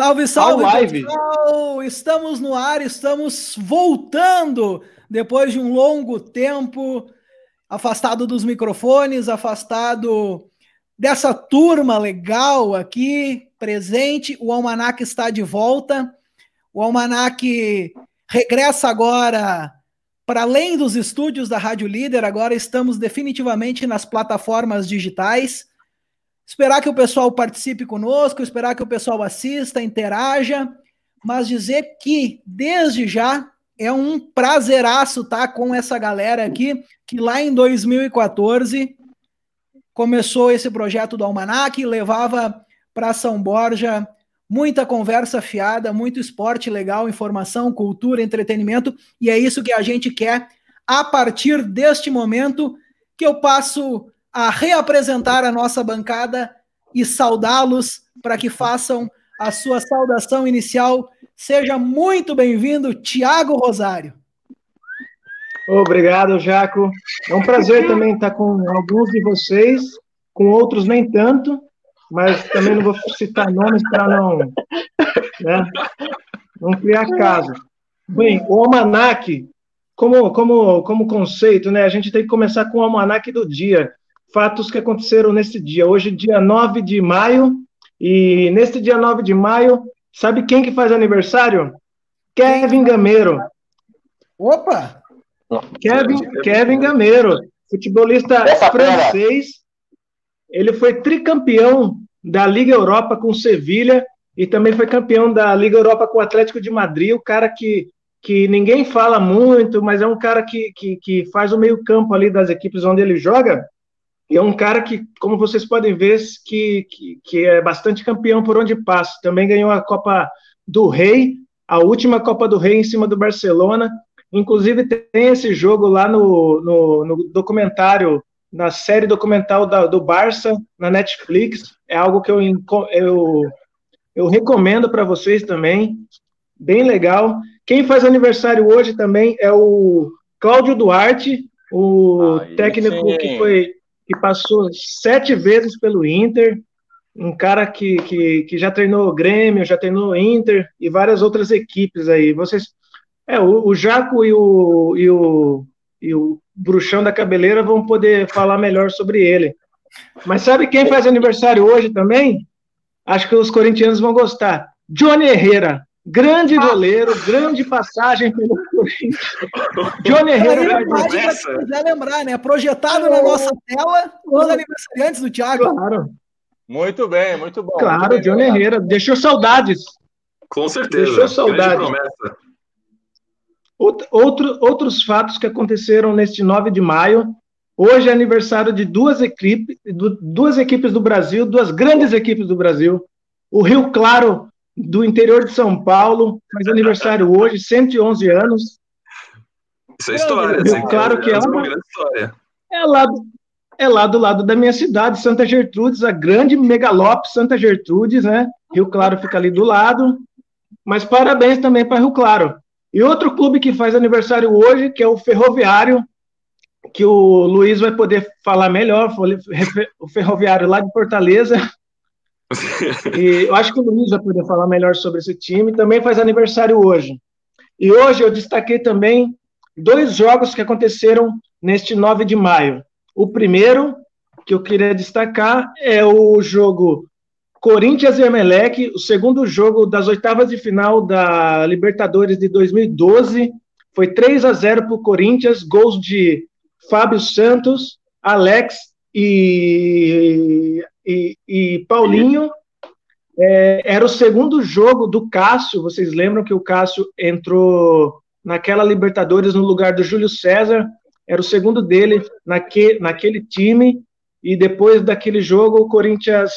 Salve, salve, live. pessoal! Estamos no ar, estamos voltando depois de um longo tempo afastado dos microfones, afastado dessa turma legal aqui presente. O Almanac está de volta. O Almanac regressa agora para além dos estúdios da Rádio Líder, agora estamos definitivamente nas plataformas digitais esperar que o pessoal participe conosco, esperar que o pessoal assista, interaja, mas dizer que, desde já, é um prazeraço estar tá, com essa galera aqui, que lá em 2014 começou esse projeto do Almanac, levava para São Borja muita conversa fiada, muito esporte legal, informação, cultura, entretenimento, e é isso que a gente quer a partir deste momento que eu passo a reapresentar a nossa bancada e saudá-los para que façam a sua saudação inicial. Seja muito bem-vindo, Tiago Rosário. Obrigado, Jaco. É um prazer também estar com alguns de vocês, com outros nem tanto, mas também não vou citar nomes para não, né, não criar caso. Bem, o Almanac, como, como, como conceito, né, a gente tem que começar com o Almanac do dia fatos que aconteceram nesse dia. Hoje, dia 9 de maio, e neste dia 9 de maio, sabe quem que faz aniversário? Kevin Gameiro. Opa! Kevin, Kevin Gameiro, futebolista Essa francês. Ele foi tricampeão da Liga Europa com Sevilha e também foi campeão da Liga Europa com o Atlético de Madrid, o cara que, que ninguém fala muito, mas é um cara que, que, que faz o meio campo ali das equipes onde ele joga. E é um cara que, como vocês podem ver, que, que, que, é bastante campeão por onde passa. Também ganhou a Copa do Rei, a última Copa do Rei em cima do Barcelona. Inclusive, tem esse jogo lá no, no, no documentário, na série documental da, do Barça, na Netflix. É algo que eu, eu, eu recomendo para vocês também. Bem legal. Quem faz aniversário hoje também é o Cláudio Duarte, o técnico sim. que foi que passou sete vezes pelo Inter, um cara que, que, que já treinou Grêmio, já treinou Inter e várias outras equipes aí. Vocês, é, o, o Jaco e o, e o, e o Bruxão da Cabeleira vão poder falar melhor sobre ele. Mas sabe quem faz aniversário hoje também? Acho que os corintianos vão gostar. Johnny Herrera. Grande ah. goleiro, grande passagem pelo Corinthians. Johnny Herrera vai quiser lembrar, né? Projetado na nossa tela os aniversariantes do Thiago. Claro. Muito bem, muito bom. Claro, muito bem, Johnny Herrera. Deixou saudades. Com certeza. Deixou saudades. Outro, outros fatos que aconteceram neste 9 de maio. Hoje é aniversário de duas equipes, duas equipes do Brasil, duas grandes equipes do Brasil. O Rio Claro do interior de São Paulo, faz aniversário hoje, 111 anos. Isso é história. Eu, claro que é uma, grande história. É lá, é lá do lado da minha cidade, Santa Gertrudes, a grande megalópole Santa Gertrudes, né? Rio Claro fica ali do lado. Mas parabéns também para Rio Claro. E outro clube que faz aniversário hoje, que é o Ferroviário, que o Luiz vai poder falar melhor, o Ferroviário lá de Fortaleza, e eu acho que o Luiz vai poder falar melhor sobre esse time. Também faz aniversário hoje. E hoje eu destaquei também dois jogos que aconteceram neste 9 de maio. O primeiro que eu queria destacar é o jogo Corinthians e Emelec, o segundo jogo das oitavas de final da Libertadores de 2012. Foi 3 a 0 para o Corinthians, gols de Fábio Santos, Alex e e, e Paulinho é, era o segundo jogo do Cássio. Vocês lembram que o Cássio entrou naquela Libertadores no lugar do Júlio César? Era o segundo dele naque, naquele time. E depois daquele jogo, o Corinthians.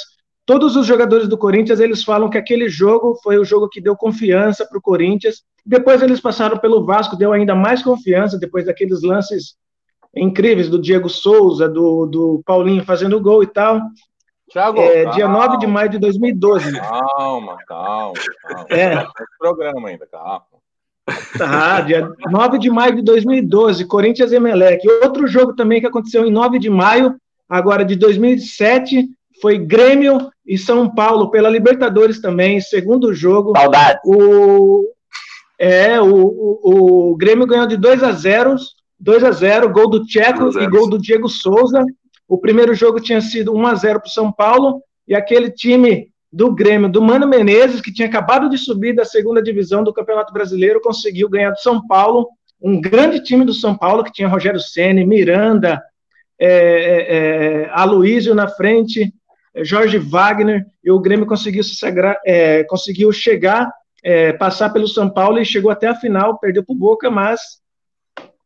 Todos os jogadores do Corinthians eles falam que aquele jogo foi o jogo que deu confiança para o Corinthians. Depois eles passaram pelo Vasco, deu ainda mais confiança depois daqueles lances incríveis do Diego Souza, do, do Paulinho fazendo gol e tal. Thiago, é, dia 9 de maio de 2012. Calma, calma, calma. É. programa ainda, calma. Tá, dia 9 de maio de 2012, Corinthians e Emelec. Outro jogo também que aconteceu em 9 de maio, agora de 2007, foi Grêmio e São Paulo pela Libertadores também, segundo jogo. Saudade. O, é, o, o, o Grêmio ganhou de 2 a 0 2 a 0 gol do Tcheco e gol do Diego Souza. O primeiro jogo tinha sido 1 a 0 para o São Paulo e aquele time do Grêmio, do Mano Menezes, que tinha acabado de subir da segunda divisão do Campeonato Brasileiro, conseguiu ganhar do São Paulo, um grande time do São Paulo, que tinha Rogério Ceni, Miranda, é, é, é na frente, é, Jorge Wagner, e o Grêmio conseguiu, se sagrar, é, conseguiu chegar, é, passar pelo São Paulo e chegou até a final, perdeu para o Boca, mas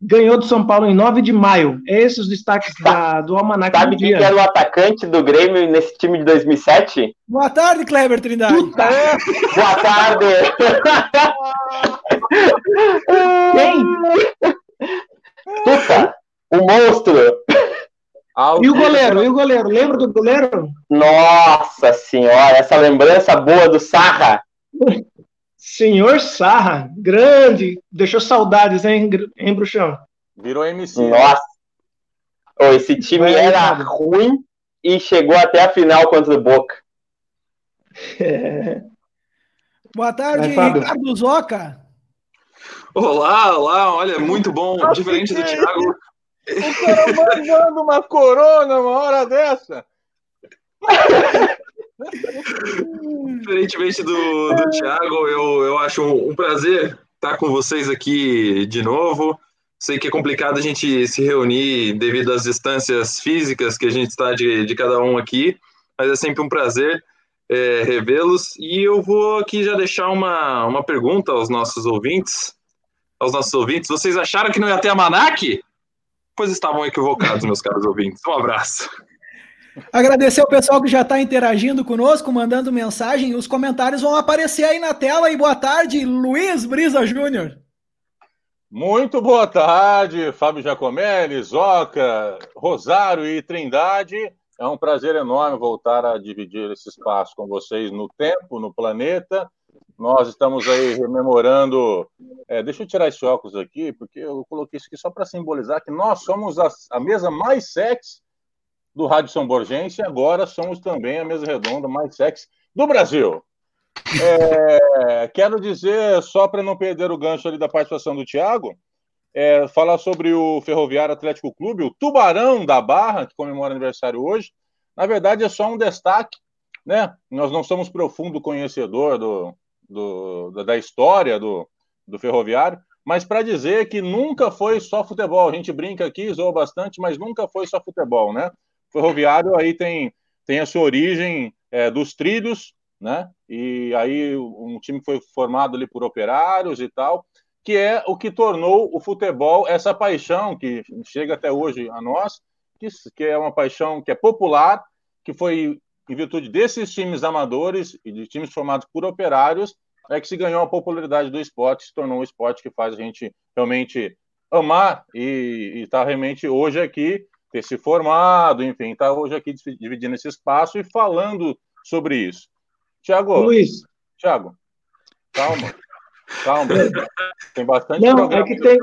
ganhou do São Paulo em 9 de maio. Esses os destaques da, do Almanac Sabe quem era o atacante do Grêmio nesse time de 2007? Boa tarde, Kleber Trindade. Puta. É. Boa tarde. quem? Puta, o monstro. E o goleiro? E o goleiro? Lembra do goleiro? Nossa senhora, essa lembrança boa do Sarra. Senhor Sarra, grande, deixou saudades, hein, hein Bruxão? Virou MC. Nossa. Oh, esse time era ruim e chegou até a final contra o Boca. É. Boa tarde, Vai, Ricardo Zoca. Olá, olá, olha, muito bom, Nossa, diferente do Thiago. O cara mandando uma corona uma hora dessa. Diferentemente do, do Thiago, eu, eu acho um, prazer estar com vocês aqui de novo. Sei que é complicado a gente se reunir devido às distâncias físicas que a gente está de, de cada um aqui, mas é sempre um prazer é, revê-los. E eu vou aqui já deixar uma, uma pergunta aos nossos ouvintes. Aos nossos ouvintes, vocês acharam que não ia ter a Manac? Pois estavam equivocados, meus caros ouvintes. Um abraço. Agradecer o pessoal que já está interagindo conosco, mandando mensagem. Os comentários vão aparecer aí na tela. E boa tarde, Luiz Brisa Júnior. Muito boa tarde, Fábio Giacomelli, Zoca, Rosário e Trindade. É um prazer enorme voltar a dividir esse espaço com vocês no tempo, no planeta. Nós estamos aí rememorando. É, deixa eu tirar esse óculos aqui, porque eu coloquei isso aqui só para simbolizar que nós somos a, a mesa mais sexy do Rádio São Borgense e agora somos também a mesa redonda mais sexy do Brasil. É, quero dizer, só para não perder o gancho ali da participação do Thiago, é, falar sobre o Ferroviário Atlético Clube, o Tubarão da Barra, que comemora aniversário hoje. Na verdade, é só um destaque, né? Nós não somos profundo conhecedor do, do da história do, do Ferroviário, mas para dizer que nunca foi só futebol. A gente brinca aqui, zoa bastante, mas nunca foi só futebol, né? Ferroviário aí tem, tem a sua origem é, dos trilhos, né? E aí um time foi formado ali por operários e tal, que é o que tornou o futebol essa paixão que chega até hoje a nós, que, que é uma paixão que é popular, que foi em virtude desses times amadores e de times formados por operários, é que se ganhou a popularidade do esporte, se tornou um esporte que faz a gente realmente amar e está realmente hoje aqui ter se formado, enfim, está hoje aqui dividindo esse espaço e falando sobre isso. Tiago, Luiz. Tiago, calma, calma. Tem bastante Não, é que tem,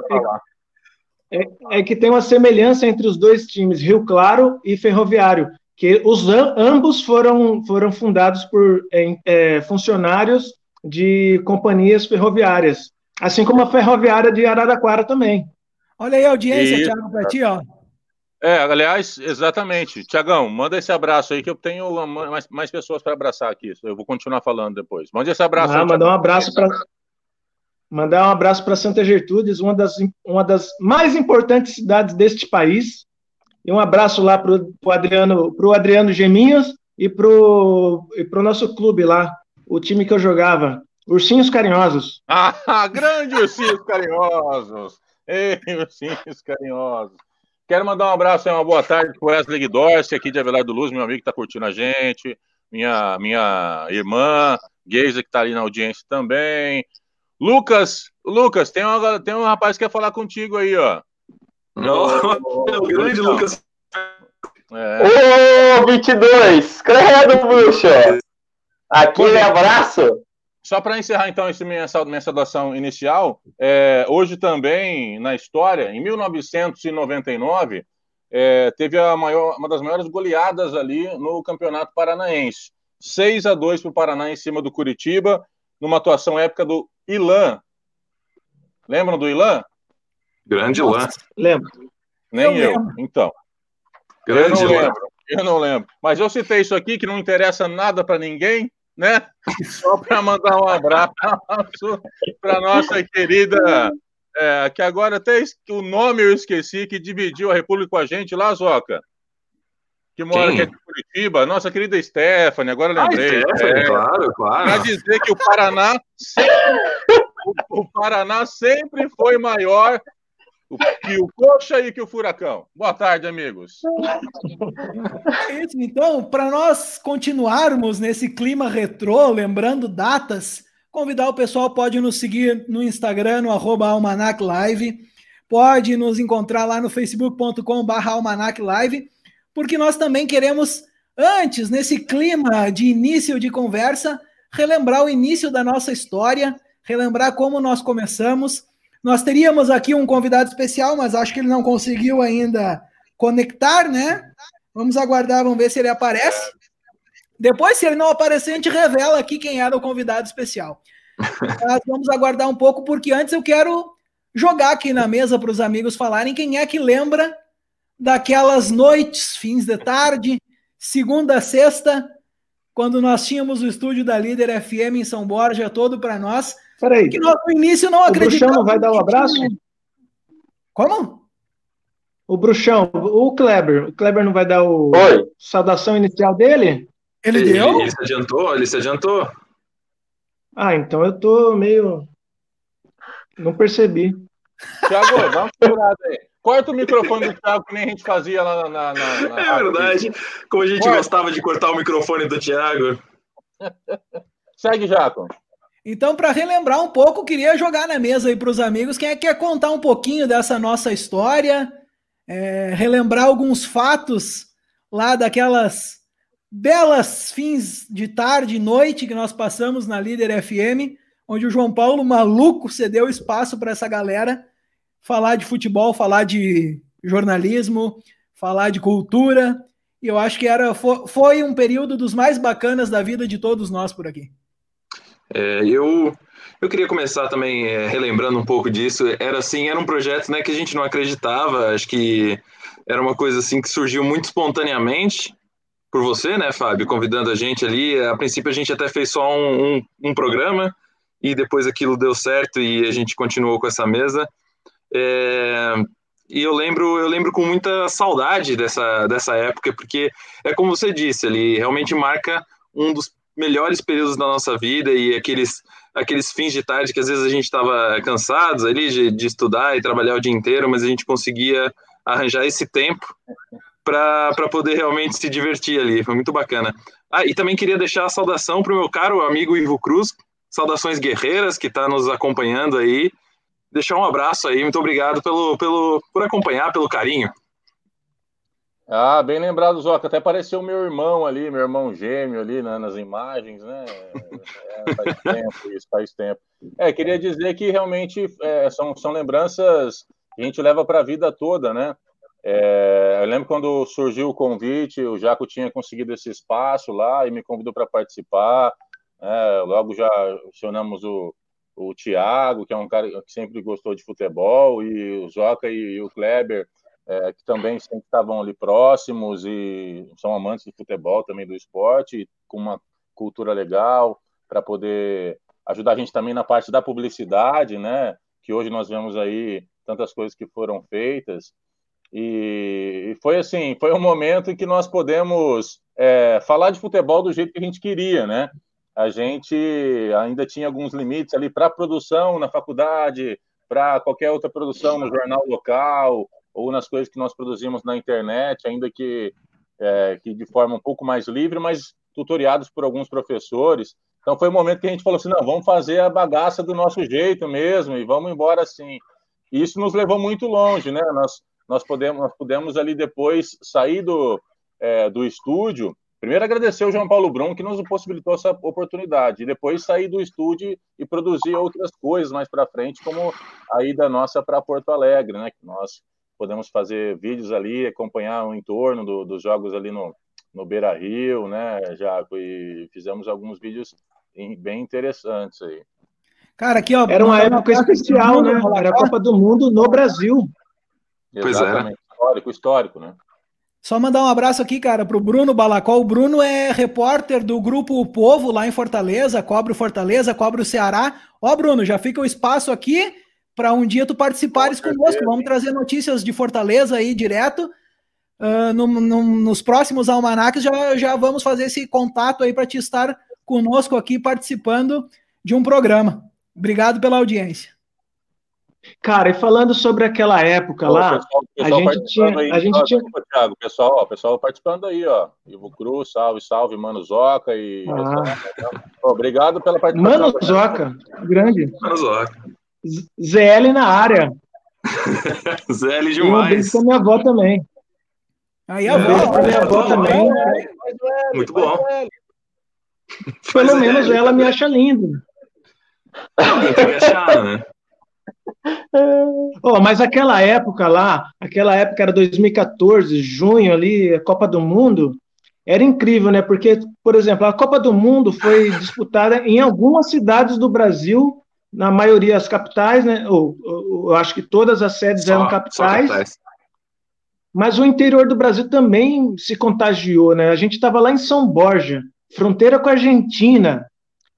é, é, que tem uma semelhança entre os dois times, Rio Claro e Ferroviário, que os ambos foram, foram fundados por é, funcionários de companhias ferroviárias, assim como a ferroviária de Araraquara também. Olha aí a audiência, e... Thiago, para ti, ó. É, aliás, exatamente. Tiagão, manda esse abraço aí que eu tenho mais, mais pessoas para abraçar aqui. Eu vou continuar falando depois. Manda esse abraço. Ah, aí, mandar um abraço para mandar um abraço para Santa Gertrudes, uma das, uma das mais importantes cidades deste país. E um abraço lá para o Adriano, pro Adriano Geminhos e para o nosso clube lá, o time que eu jogava, Ursinhos Carinhosos. Ah, grande Ursinhos Carinhosos! Ei, Ursinhos Carinhosos! Quero mandar um abraço e uma boa tarde para o Wesley Guidorce, aqui de Avelar do Luz, meu amigo que está curtindo a gente, minha, minha irmã, Geisa, que está ali na audiência também. Lucas, Lucas, tem, uma, tem um rapaz que quer falar contigo aí, ó. Não, é o grande. Lucas. É. Ô, 22! Credo, bruxa! Aquele abraço! Só para encerrar, então, essa minha, minha saudação inicial, é, hoje também, na história, em 1999, é, teve a maior, uma das maiores goleadas ali no Campeonato Paranaense. 6 a 2 para o Paraná em cima do Curitiba, numa atuação épica do Ilan. Lembram do Ilan? Grande Ilan. Lembro. Nem eu, eu. então. Grande eu não Ilan. lembro. Eu não lembro. Mas eu citei isso aqui que não interessa nada para ninguém, né? Só para mandar um abraço para nossa querida é, que agora até o nome eu esqueci, que dividiu a República com a gente lá, Zoca. Que mora aqui em Curitiba, nossa querida Stephanie, agora ah, lembrei. Ah, Stephanie, é, claro, claro. Para dizer que o Paraná sempre, o, o Paraná sempre foi maior que o Coxa e que o Furacão. Boa tarde, amigos. É isso, então, para nós continuarmos nesse clima retrô, lembrando datas, Convidar o pessoal, pode nos seguir no Instagram, no arroba Almanac Live, pode nos encontrar lá no facebook.com Almanac Live, porque nós também queremos, antes, nesse clima de início de conversa, relembrar o início da nossa história, relembrar como nós começamos. Nós teríamos aqui um convidado especial, mas acho que ele não conseguiu ainda conectar, né? Vamos aguardar, vamos ver se ele aparece. Depois, se ele não aparecer, a gente revela aqui quem era o convidado especial. Mas vamos aguardar um pouco, porque antes eu quero jogar aqui na mesa para os amigos falarem quem é que lembra daquelas noites, fins de tarde, segunda, sexta, quando nós tínhamos o estúdio da Líder FM em São Borja todo para nós. Peraí. Que nós no início não acreditávamos. O Bruxão não vai dar um abraço? Como? O Bruxão, o Kleber. O Kleber não vai dar o Oi. saudação inicial dele? Ele, ele deu? Ele se adiantou, ele se adiantou. Ah, então eu tô meio. Não percebi. Tiago, dá uma segurada aí. Corta o microfone do Thiago, que nem a gente fazia lá na. na, na é verdade. Como a gente Corta. gostava de cortar o microfone do Thiago. Segue, Jaco. Então, para relembrar um pouco, queria jogar na mesa aí para os amigos. Quem é que quer contar um pouquinho dessa nossa história? É, relembrar alguns fatos lá daquelas belas fins de tarde e noite que nós passamos na Líder FM, onde o João Paulo maluco cedeu espaço para essa galera falar de futebol, falar de jornalismo, falar de cultura. E eu acho que era foi um período dos mais bacanas da vida de todos nós por aqui. É, eu eu queria começar também é, relembrando um pouco disso. Era assim, era um projeto né, que a gente não acreditava. Acho que era uma coisa assim que surgiu muito espontaneamente por você, né, Fábio, convidando a gente ali. A princípio a gente até fez só um, um, um programa e depois aquilo deu certo e a gente continuou com essa mesa. É, e eu lembro, eu lembro com muita saudade dessa, dessa época, porque é como você disse, ele realmente marca um dos melhores períodos da nossa vida e aqueles, aqueles fins de tarde que às vezes a gente estava cansados ali de, de estudar e trabalhar o dia inteiro, mas a gente conseguia arranjar esse tempo para poder realmente se divertir ali. Foi muito bacana. Ah, e também queria deixar a saudação para o meu caro amigo Ivo Cruz, saudações guerreiras, que está nos acompanhando aí. Deixar um abraço aí, muito obrigado pelo, pelo, por acompanhar, pelo carinho. Ah, bem lembrado, Zoca. Até apareceu meu irmão ali, meu irmão gêmeo ali né, nas imagens, né? É, faz tempo, isso faz tempo. É, queria dizer que realmente é, são, são lembranças que a gente leva para a vida toda, né? É, eu lembro quando surgiu o convite, o Jaco tinha conseguido esse espaço lá e me convidou para participar. É, logo já acionamos o, o Tiago, que é um cara que sempre gostou de futebol, e o Joca e, e o Kleber, é, que também sempre estavam ali próximos e são amantes de futebol também do esporte, com uma cultura legal para poder ajudar a gente também na parte da publicidade, né? Que hoje nós vemos aí tantas coisas que foram feitas. E foi assim, foi um momento em que nós podemos é, falar de futebol do jeito que a gente queria, né? A gente ainda tinha alguns limites ali para produção na faculdade, para qualquer outra produção no jornal local ou nas coisas que nós produzimos na internet, ainda que, é, que de forma um pouco mais livre, mas tutoriados por alguns professores. Então foi um momento que a gente falou assim, não, vamos fazer a bagaça do nosso jeito mesmo e vamos embora assim. E isso nos levou muito longe, né? Nós nós podemos, nós pudemos ali depois sair do, é, do estúdio. Primeiro agradecer o João Paulo Brum que nos possibilitou essa oportunidade, e depois sair do estúdio e produzir outras coisas mais para frente, como a ida nossa para Porto Alegre, né? Que nós podemos fazer vídeos ali, acompanhar o entorno do, dos jogos ali no, no Beira Rio, né, Jaco? E fizemos alguns vídeos bem interessantes aí. Cara, aqui, ó. Era uma época especial, né? Era a Copa do Mundo no Brasil. Pois é. Histórico, histórico, né? Só mandar um abraço aqui, cara, para o Bruno Balacol. O Bruno é repórter do grupo O Povo lá em Fortaleza, cobre o Fortaleza, cobre o Ceará. Ó, Bruno, já fica o espaço aqui para um dia tu participares Com conosco. Vamos trazer notícias de Fortaleza aí direto. Uh, no, no, nos próximos almanacs já, já vamos fazer esse contato aí para te estar conosco aqui participando de um programa. Obrigado pela audiência. Cara, e falando sobre aquela época lá, pessoal, pessoal a gente tinha. Aí, a gente ó, tinha... Thiago, pessoal, ó, pessoal participando aí, ó. Ivo Cruz, salve, salve, Mano Zoca e. Ah. obrigado pela participação. Mano Zoca, grande. Mano Zoca. ZL na área. ZL demais. Um minha avó também. Aí a avó. minha avó também. Muito bom. Pelo menos ela me acha lindo. Achar? Oh, mas aquela época lá, aquela época era 2014, junho ali, a Copa do Mundo, era incrível, né? Porque, por exemplo, a Copa do Mundo foi disputada em algumas cidades do Brasil, na maioria as capitais, né? Ou, ou eu acho que todas as sedes só, eram capitais, capitais. Mas o interior do Brasil também se contagiou, né? A gente estava lá em São Borja, fronteira com a Argentina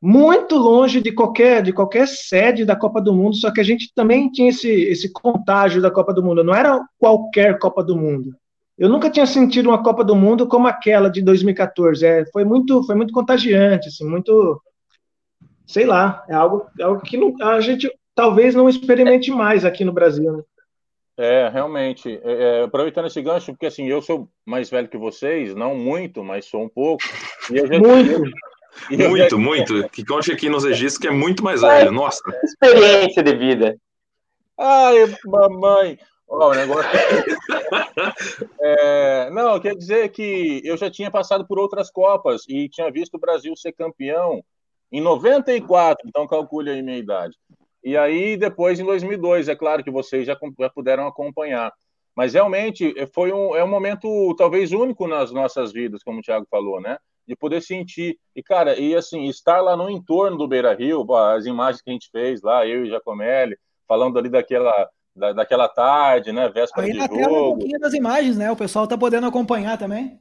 muito longe de qualquer, de qualquer sede da Copa do Mundo, só que a gente também tinha esse, esse contágio da Copa do Mundo, não era qualquer Copa do Mundo. Eu nunca tinha sentido uma Copa do Mundo como aquela de 2014. É, foi muito, foi muito contagiante, assim, muito, sei lá, é algo, é algo que não, a gente talvez não experimente mais aqui no Brasil. Né? É, realmente. É, é aproveitando esse gancho, porque assim, eu sou mais velho que vocês, não muito, mas sou um pouco. E eu já, muito. Muito, muito. Que conte aqui nos registros que é muito mais velho. Nossa. Experiência de vida. Ai, mamãe. Oh, o negócio... é, não, quer dizer que eu já tinha passado por outras Copas e tinha visto o Brasil ser campeão em 94, então calcule aí minha idade. E aí, depois, em 2002, é claro que vocês já, já puderam acompanhar. Mas realmente foi um, é um momento talvez único nas nossas vidas, como o Thiago falou, né? de poder sentir. E, cara, e assim, estar lá no entorno do Beira Rio, as imagens que a gente fez lá, eu e Jacomelli, falando ali daquela, da, daquela tarde, né? Véspera Aí de na jogo. Tela um pouquinho das imagens, né? O pessoal tá podendo acompanhar também.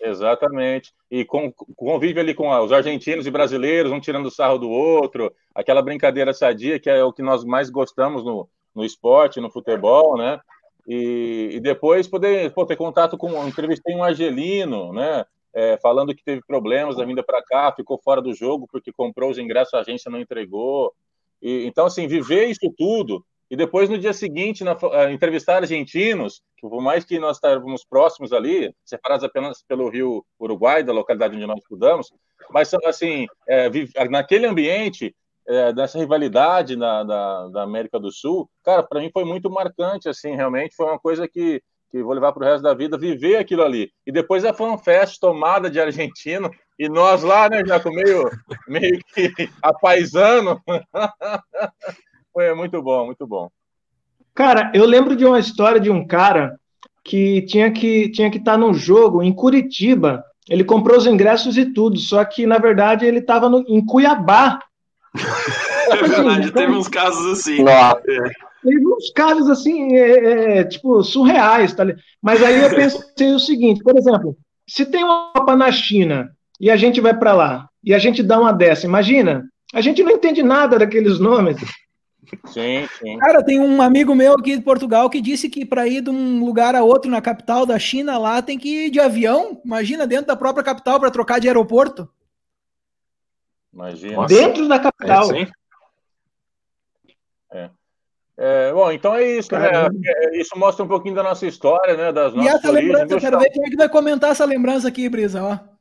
Exatamente. E com, convive ali com os argentinos e brasileiros, um tirando sarro do outro, aquela brincadeira sadia que é o que nós mais gostamos no, no esporte, no futebol, né? E, e depois poder pô, ter contato com. Entrevistei um argelino, né? é, falando que teve problemas da vinda para cá, ficou fora do jogo porque comprou os ingressos, a agência não entregou. E, então, assim, viver isso tudo e depois no dia seguinte na, uh, entrevistar argentinos, que por mais que nós estávamos próximos ali, separados apenas pelo Rio Uruguai, da localidade onde nós estudamos, mas assim, é, naquele ambiente é, dessa rivalidade na, da, da América do Sul, cara, para mim foi muito marcante, assim, realmente foi uma coisa que que vou levar para o resto da vida, viver aquilo ali. E depois a fanfest tomada de argentino, e nós lá, né, já meio, meio que apaisando. Foi muito bom, muito bom. Cara, eu lembro de uma história de um cara que tinha que tinha que estar tá num jogo em Curitiba. Ele comprou os ingressos e tudo, só que na verdade ele estava em Cuiabá. É verdade, teve uns casos assim. Nossa. É teve uns casos assim, é, é, tipo, surreais, tá Mas aí eu pensei o seguinte, por exemplo, se tem uma Copa na China e a gente vai para lá e a gente dá uma dessa, imagina, a gente não entende nada daqueles nomes. Sim, sim. Cara, tem um amigo meu aqui de Portugal que disse que para ir de um lugar a outro na capital da China lá tem que ir de avião. Imagina dentro da própria capital para trocar de aeroporto. Imagina. Dentro da capital. É, sim. É. É, bom, então é isso, né? É, isso mostra um pouquinho da nossa história, né? Das nossas e essa origens. lembrança, eu quero ver quem é que vai comentar essa lembrança aqui, Brisa, ó.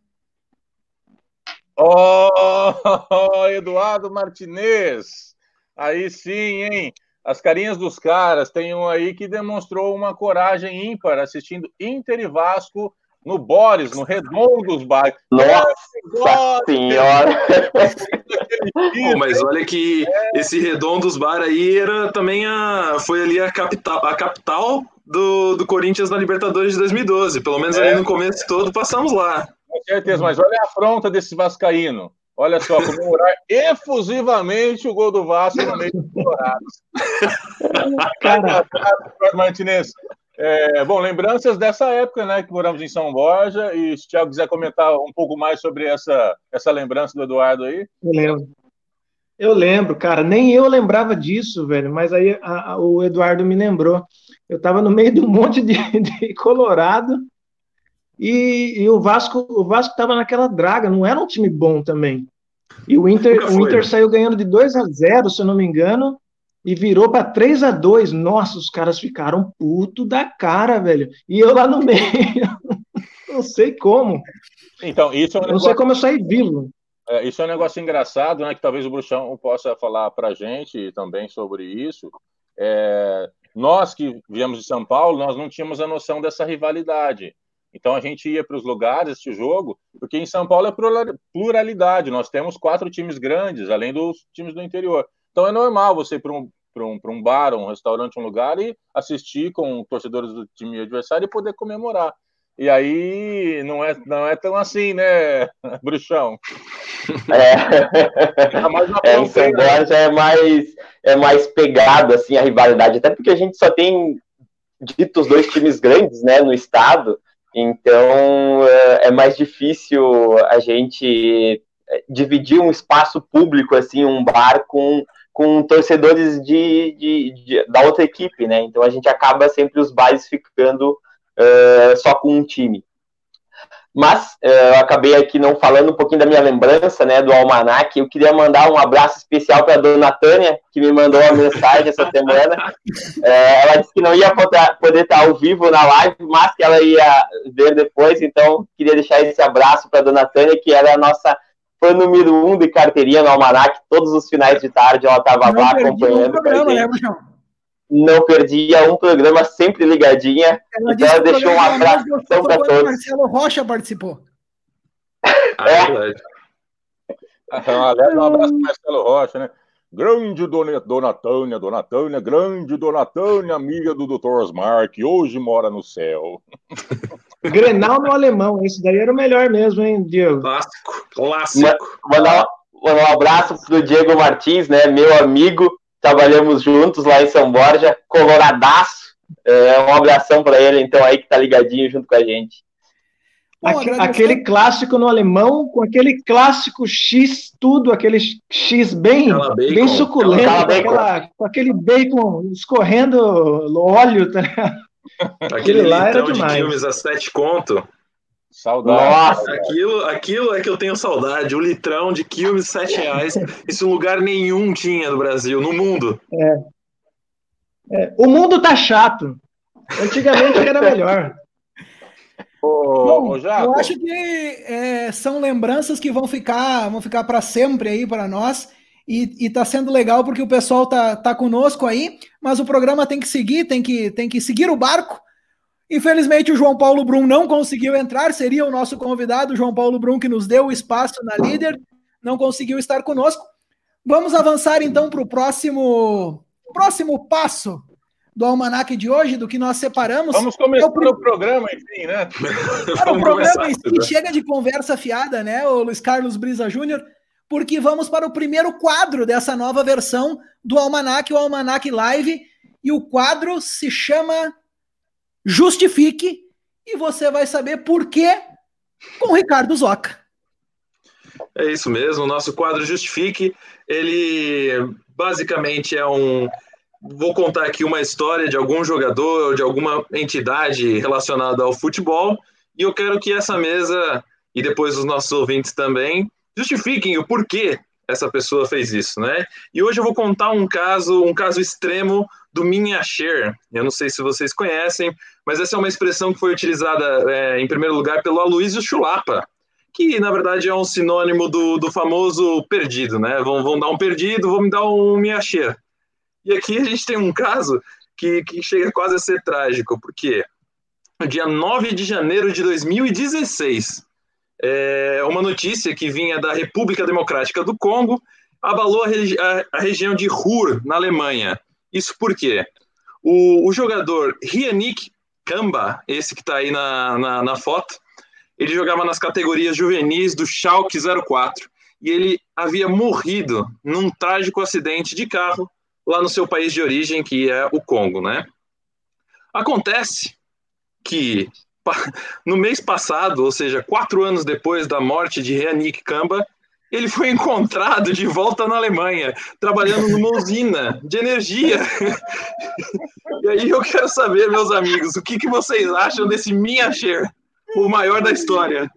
Oh, Eduardo Martinez. Aí sim, hein? As carinhas dos caras. Tem um aí que demonstrou uma coragem ímpar assistindo Inter e Vasco no Boris, no Redondo dos Bares. Nossa senhora! Pô, mas olha que é. esse Redondos Bar aí era também a. Foi ali a capital, a capital do, do Corinthians na Libertadores de 2012. Pelo menos é. ali no começo todo passamos lá. Com certeza, mas olha a afronta desse Vascaíno. Olha só, comemorar efusivamente o gol do Vasco no meio dos Colorados. Cara, Martinez. É, bom, lembranças dessa época, né, que moramos em São Borja, e se o Thiago quiser comentar um pouco mais sobre essa, essa lembrança do Eduardo aí. Eu lembro. Eu lembro, cara, nem eu lembrava disso, velho, mas aí a, a, o Eduardo me lembrou. Eu estava no meio de um monte de, de Colorado e, e, o Vasco o Vasco estava naquela draga, não era um time bom também. E o Inter, o Inter né? saiu ganhando de 2 a 0 se eu não me engano, e virou para 3 a 2 Nossa, os caras ficaram puto da cara, velho. E eu lá no meio, não sei como. Então, isso é um negócio... Não sei como eu saí vivo. É, isso é um negócio engraçado, né? Que talvez o Bruxão possa falar para gente também sobre isso. É, nós que viemos de São Paulo, nós não tínhamos a noção dessa rivalidade. Então a gente ia para os lugares este jogo, porque em São Paulo é pluralidade. Nós temos quatro times grandes, além dos times do interior. Então é normal você ir para um, um, um bar, um restaurante, um lugar e assistir com torcedores do time adversário e poder comemorar. E aí não é, não é tão assim, né, bruxão? É, é em São Borja é mais, é mais pegado assim a rivalidade, até porque a gente só tem dito os dois times grandes, né, no estado, então é, é mais difícil a gente é, dividir um espaço público, assim, um bar com, com torcedores de, de, de da outra equipe, né? Então a gente acaba sempre os bares ficando uh, só com um time. Mas uh, eu acabei aqui não falando um pouquinho da minha lembrança, né, do Almanac. Eu queria mandar um abraço especial para a dona Tânia, que me mandou uma mensagem essa semana. Uh, ela disse que não ia poder, poder estar ao vivo na live, mas que ela ia ver depois. Então, queria deixar esse abraço para a dona Tânia, que era a nossa fã número um de carteirinha no Almanac. Todos os finais de tarde ela estava lá acompanhando. Programa, né, não perdia um programa sempre ligadinha. Ela então ela deixou um abraço para todos. Marcelo Rocha participou. Ah, é. verdade. Então, aliás, um abraço para Marcelo Rocha, né? Grande Dona, Dona Tânia, Dona Tânia, grande Dona Tânia, amiga do Dr. Osmar, que hoje mora no céu. Grenal no alemão, esse daí era o melhor mesmo, hein, Diego? Clássico, clássico. Mandar um abraço pro Diego Martins, né, meu amigo, trabalhamos juntos lá em São Borja, coloradaço. É, um abração para ele, então, aí que tá ligadinho junto com a gente. aquele clássico no alemão, com aquele clássico X, tudo, aquele X bem, bem suculento, com, aquela, com, aquele bacon escorrendo óleo, tá Aquele, aquele lá era demais. de filmes a sete conto, Saudade. Nossa, aquilo, aquilo é que eu tenho saudade. O litrão de quilmes, sete reais. Isso lugar nenhum tinha no Brasil, no mundo. É. é. O mundo tá chato. Antigamente era melhor. Bom, eu acho que é, são lembranças que vão ficar, vão ficar para sempre aí para nós. E, e tá sendo legal porque o pessoal tá, tá conosco aí, mas o programa tem que seguir, tem que, tem que seguir o barco. Infelizmente, o João Paulo Brum não conseguiu entrar, seria o nosso convidado, o João Paulo Brum, que nos deu o espaço na líder, não conseguiu estar conosco. Vamos avançar então para o próximo, próximo passo do almanac de hoje, do que nós separamos. Vamos começar é o, o, programa, enfim, né? Para o programa em si, né? chega de conversa fiada, né, o Luiz Carlos Brisa Júnior, porque vamos para o primeiro quadro dessa nova versão do almanac, o Almanac Live, e o quadro se chama justifique e você vai saber por quê com o Ricardo Zoca. É isso mesmo, o nosso quadro Justifique, ele basicamente é um. Vou contar aqui uma história de algum jogador ou de alguma entidade relacionada ao futebol, e eu quero que essa mesa, e depois os nossos ouvintes também, justifiquem o porquê essa pessoa fez isso, né? E hoje eu vou contar um caso, um caso extremo do Minhasher. Eu não sei se vocês conhecem, mas essa é uma expressão que foi utilizada é, em primeiro lugar pelo Aloysio Chulapa, que na verdade é um sinônimo do, do famoso perdido, né? Vão, vão dar um perdido, vão me dar um Minhasher. E aqui a gente tem um caso que, que chega quase a ser trágico, porque no dia 9 de janeiro de 2016. É uma notícia que vinha da República Democrática do Congo abalou a, regi a, a região de Ruhr, na Alemanha. Isso por quê? O, o jogador Rianik Kamba, esse que está aí na, na, na, foto, ele jogava nas categorias juvenis do Schalke 04 e ele havia morrido num trágico acidente de carro lá no seu país de origem, que é o Congo, né? Acontece que no mês passado, ou seja, quatro anos depois da morte de Reanik Kamba, ele foi encontrado de volta na Alemanha, trabalhando numa usina de energia. e aí eu quero saber, meus amigos, o que, que vocês acham desse Minhacher, o maior da história?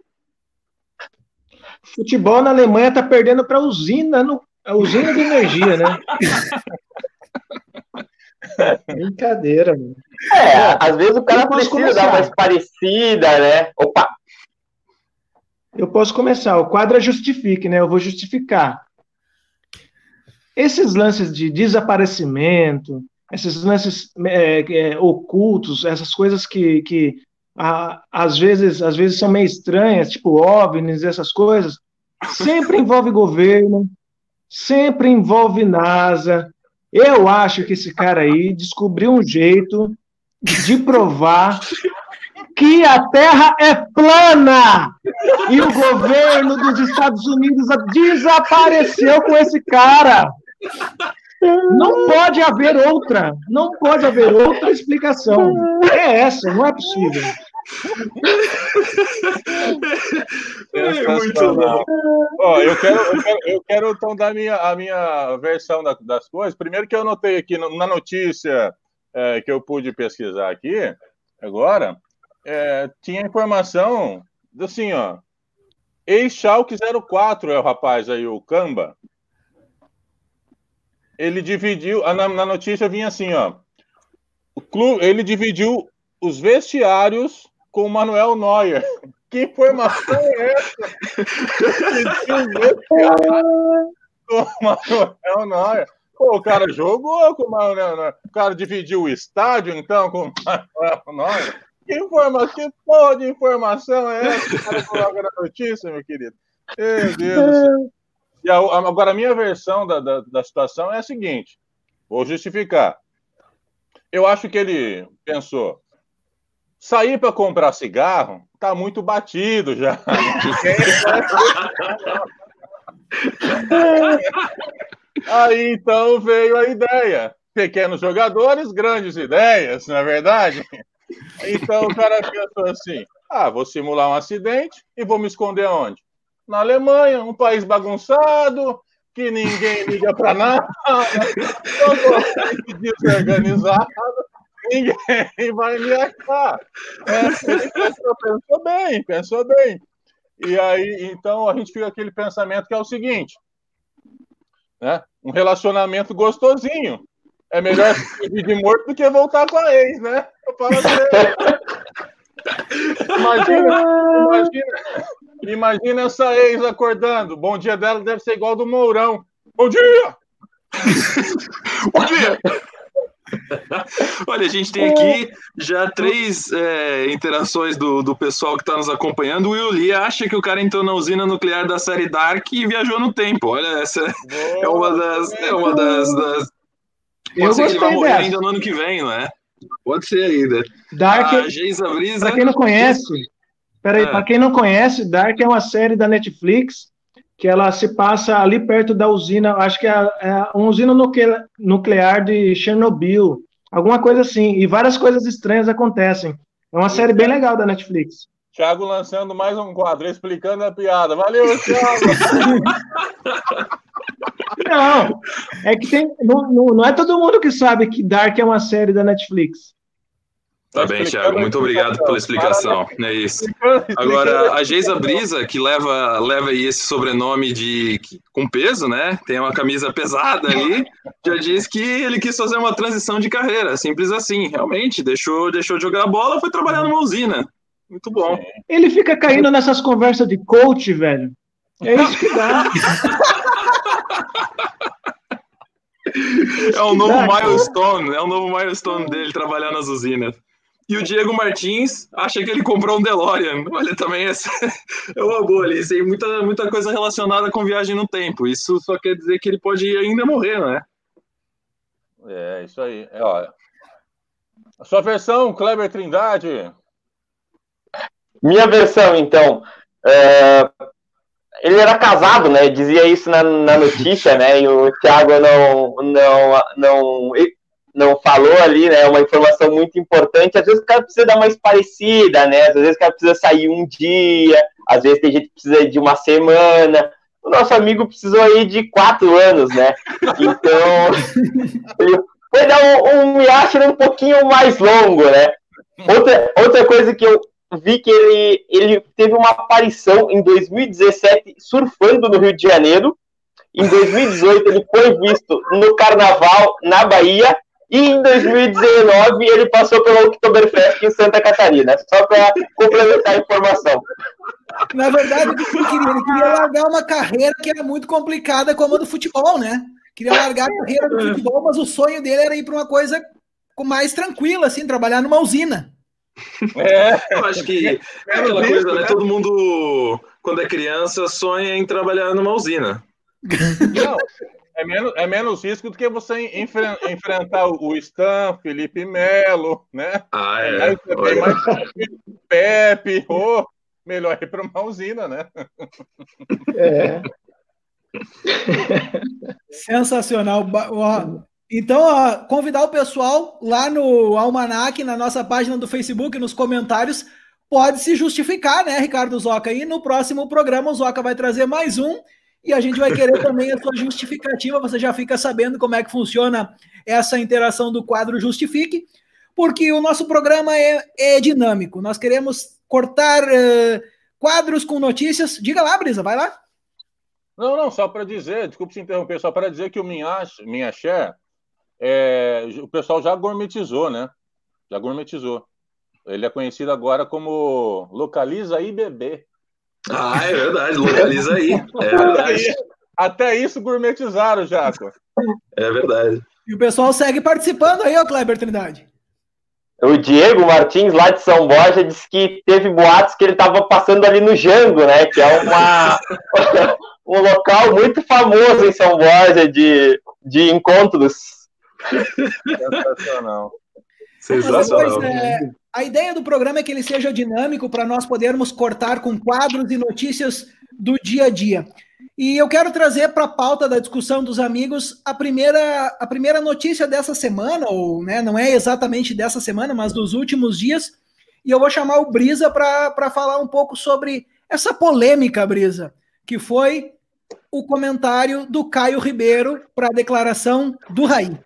Futebol na Alemanha tá perdendo para usina, no, a usina de energia, né? Brincadeira, mano. É, às vezes o cara precisa começar. dar mais parecida, né? Opa! Eu posso começar. O quadro é justifique, né? Eu vou justificar. Esses lances de desaparecimento, esses lances é, é, ocultos, essas coisas que, que a, às vezes às vezes são meio estranhas, tipo OVNIs, essas coisas, sempre envolve governo, sempre envolve NASA. Eu acho que esse cara aí descobriu um jeito de provar que a Terra é plana e o governo dos Estados Unidos desapareceu com esse cara. Não pode haver outra, não pode haver outra explicação. É essa, não é possível. É muito bom. Oh, eu, quero, eu, quero, eu quero então dar minha, a minha versão da, das coisas. Primeiro que eu notei aqui na notícia é, que eu pude pesquisar aqui, agora, é, tinha informação assim, ó. Ex-Schalke 04 é o rapaz aí, o Camba. Ele dividiu, na, na notícia vinha assim, ó. O clube, ele dividiu os vestiários com o Manuel Neuer. Que informação é essa? com o Manuel Neuer. Pô, o cara jogou com o Manuel Neuer. O cara dividiu o estádio, então, com o Manuel Neuer. Que informação, que porra de informação é essa que na notícia, meu querido? Meu Deus do céu. E a, agora, a minha versão da, da, da situação é a seguinte: vou justificar. Eu acho que ele pensou, sair para comprar cigarro tá muito batido já. Aí então veio a ideia. Pequenos jogadores, grandes ideias, não é verdade? Então o cara pensou assim: ah, vou simular um acidente e vou me esconder onde? Na Alemanha, um país bagunçado, que ninguém liga para nada, totalmente desorganizado, ninguém vai me achar. É, pensou, pensou bem, pensou bem. E aí, então, a gente fica aquele pensamento que é o seguinte: né? um relacionamento gostosinho. É melhor se de morto do que voltar com a ex, né? Eu falo assim. Imagina, imagina, imagina essa ex acordando. Bom dia dela deve ser igual do Mourão. Bom dia! Bom dia! Olha, a gente tem aqui já três é, interações do, do pessoal que está nos acompanhando. O Will Lee acha que o cara entrou na usina nuclear da série Dark e viajou no tempo. Olha, essa é uma das, é uma das, das eu ser que ele dessa. ainda no ano que vem, não é? Pode ser ainda. Dark, a Geisa Brisa... Para quem não conhece, peraí, é. para quem não conhece, Dark é uma série da Netflix que ela se passa ali perto da usina, acho que é, é uma usina nuclear de Chernobyl, alguma coisa assim, e várias coisas estranhas acontecem. É uma série bem legal da Netflix. Thiago lançando mais um quadro, explicando a piada. Valeu, Thiago! Não, é que tem. Não, não, é todo mundo que sabe que Dark é uma série da Netflix. Tá bem, Thiago. Muito obrigado pela explicação. É isso. Agora, a Geisa Brisa, que leva, leva aí esse sobrenome de com peso, né? Tem uma camisa pesada ali, já diz que ele quis fazer uma transição de carreira. Simples assim. Realmente, deixou, deixou de jogar a bola, foi trabalhar numa usina. Muito bom. Ele fica caindo nessas conversas de coach, velho. É isso que dá. É o novo milestone, é o novo milestone dele trabalhar nas usinas. e o Diego Martins acha que ele comprou um DeLorean. Olha, também essa é uma boa ali. Tem muita, muita coisa relacionada com viagem no tempo. Isso só quer dizer que ele pode ainda morrer, né? É, isso aí. É, olha. A sua versão, Kleber Trindade. Minha versão, então. É... Ele era casado, né? Dizia isso na, na notícia, né? E o Thiago não, não, não não falou ali, né? Uma informação muito importante. Às vezes o cara precisa dar mais parecida, né? Às vezes o cara precisa sair um dia, às vezes tem gente que precisa de uma semana. O nosso amigo precisou aí de quatro anos, né? Então, ele foi dar um, um um pouquinho mais longo, né? Outra, outra coisa que eu vi que ele, ele teve uma aparição em 2017 surfando no Rio de Janeiro. Em 2018 ele foi visto no Carnaval na Bahia e em 2019 ele passou pelo Oktoberfest em Santa Catarina, só para complementar a informação. Na verdade, ele queria, ele queria largar uma carreira que era muito complicada como a do futebol, né? Queria largar a carreira do futebol, mas o sonho dele era ir para uma coisa mais tranquila, assim, trabalhar numa usina. É, eu acho que é aquela coisa, né? Todo mundo, quando é criança, sonha em trabalhar numa usina. Não, é menos, é menos risco do que você enfrentar o Stan, Felipe Melo, né? Ah, é. Aí mais Pepe, oh, melhor ir para uma usina, né? É. Sensacional. Então, ó, convidar o pessoal lá no Almanac, na nossa página do Facebook, nos comentários, pode se justificar, né, Ricardo Zoca? E no próximo programa o Zoca vai trazer mais um e a gente vai querer também a sua justificativa. Você já fica sabendo como é que funciona essa interação do quadro Justifique, porque o nosso programa é, é dinâmico. Nós queremos cortar uh, quadros com notícias. Diga lá, Brisa, vai lá. Não, não, só para dizer, desculpe se interromper, só para dizer que o Minha, minha Share, é, o pessoal já gourmetizou, né? Já gourmetizou. Ele é conhecido agora como Localiza IBB. Ah, é verdade, localiza aí. É verdade. Até isso gourmetizaram, Jaco. É verdade. E o pessoal segue participando aí, ó, Kleber Trindade. O Diego Martins, lá de São Borja, disse que teve boatos que ele estava passando ali no Jango, né? Que é uma, um local muito famoso em São Borja de, de encontros. Sensacional. Sensacional. é, a ideia do programa é que ele seja dinâmico para nós podermos cortar com quadros e notícias do dia a dia. E eu quero trazer para a pauta da discussão dos amigos a primeira, a primeira notícia dessa semana, ou né, não é exatamente dessa semana, mas dos últimos dias. E eu vou chamar o Brisa para falar um pouco sobre essa polêmica, Brisa, que foi o comentário do Caio Ribeiro para a declaração do Raí.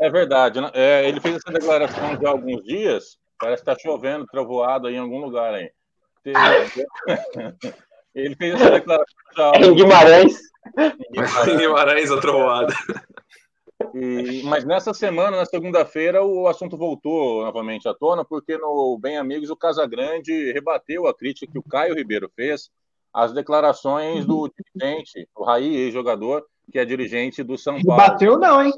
É verdade. Né? É, ele fez essa declaração já há alguns dias. Parece que está chovendo, trovoado aí em algum lugar aí. Ele fez essa declaração já. Em Guimarães. Em Guimarães, a trovoada. E, mas nessa semana, na segunda-feira, o assunto voltou novamente à tona, porque no Bem Amigos o Casagrande rebateu a crítica que o Caio Ribeiro fez às declarações do dirigente, o Raí, ex-jogador, que é dirigente do São Paulo. Rebateu não, hein?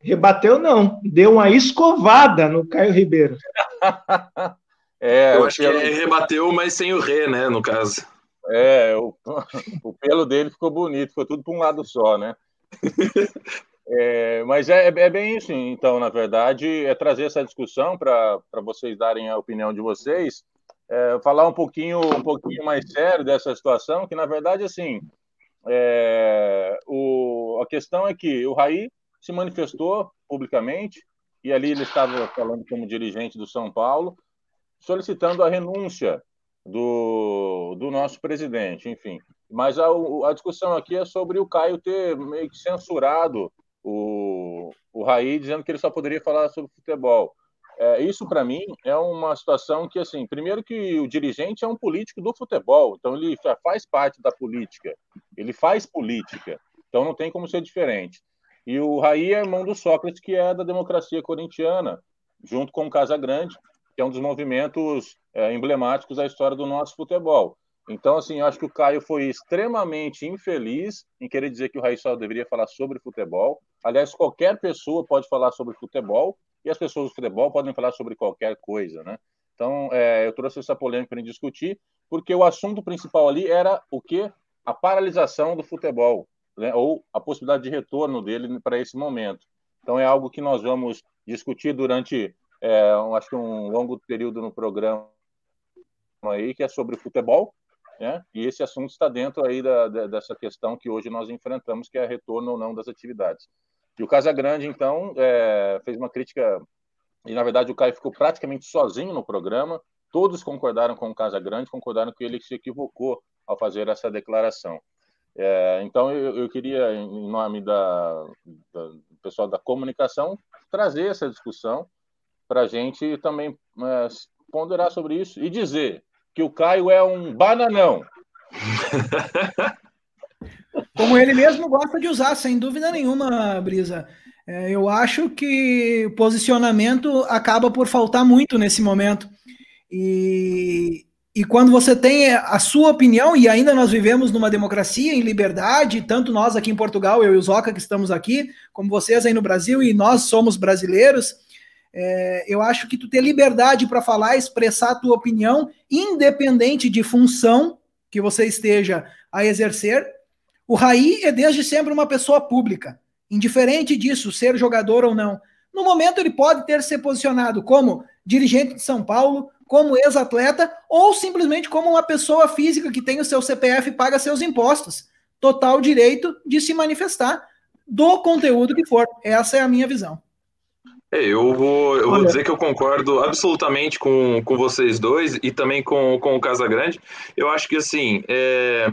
Rebateu não, deu uma escovada no Caio Ribeiro. é, eu acho que ele rebateu, mas sem o ré, né, no caso. É, o, o pelo dele ficou bonito, ficou tudo para um lado só, né? É, mas é, é, bem isso, então, na verdade, é trazer essa discussão para vocês darem a opinião de vocês, é, falar um pouquinho, um pouquinho mais sério dessa situação, que na verdade, assim, é, o, a questão é que o Raí se manifestou publicamente, e ali ele estava falando como dirigente do São Paulo, solicitando a renúncia do, do nosso presidente, enfim. Mas a, a discussão aqui é sobre o Caio ter meio que censurado o, o Raí, dizendo que ele só poderia falar sobre futebol. É, isso, para mim, é uma situação que, assim, primeiro que o dirigente é um político do futebol, então ele faz parte da política, ele faz política, então não tem como ser diferente. E o Raí é irmão do Sócrates, que é da democracia corintiana, junto com o Casa Grande, que é um dos movimentos é, emblemáticos da história do nosso futebol. Então, assim, eu acho que o Caio foi extremamente infeliz em querer dizer que o Raí só deveria falar sobre futebol. Aliás, qualquer pessoa pode falar sobre futebol, e as pessoas do futebol podem falar sobre qualquer coisa, né? Então, é, eu trouxe essa polêmica para discutir, porque o assunto principal ali era o quê? A paralisação do futebol, né? ou a possibilidade de retorno dele para esse momento. Então, é algo que nós vamos discutir durante, é, um, acho que um longo período no programa aí, que é sobre futebol, né? e esse assunto está dentro aí da, da, dessa questão que hoje nós enfrentamos, que é retorno ou não das atividades. E o Casagrande, então, é, fez uma crítica, e na verdade o Caio ficou praticamente sozinho no programa, todos concordaram com o Casagrande, concordaram que ele se equivocou ao fazer essa declaração. É, então, eu, eu, queria, em nome da, da, do pessoal da comunicação, trazer essa discussão para a gente também é, ponderar sobre isso e dizer que o Caio é um bananão. Como ele mesmo gosta de usar, sem dúvida nenhuma, Brisa. É, eu acho que o posicionamento acaba por faltar muito nesse momento. E, e quando você tem a sua opinião, e ainda nós vivemos numa democracia, em liberdade, tanto nós aqui em Portugal, eu e o Zoca que estamos aqui, como vocês aí no Brasil, e nós somos brasileiros, é, eu acho que tu ter liberdade para falar, expressar a tua opinião, independente de função que você esteja a exercer, o Raí é desde sempre uma pessoa pública, indiferente disso, ser jogador ou não. No momento, ele pode ter se posicionado como dirigente de São Paulo, como ex-atleta, ou simplesmente como uma pessoa física que tem o seu CPF e paga seus impostos. Total direito de se manifestar do conteúdo que for. Essa é a minha visão. É, eu vou, eu vou dizer que eu concordo absolutamente com, com vocês dois e também com, com o Casagrande. Eu acho que, assim, é,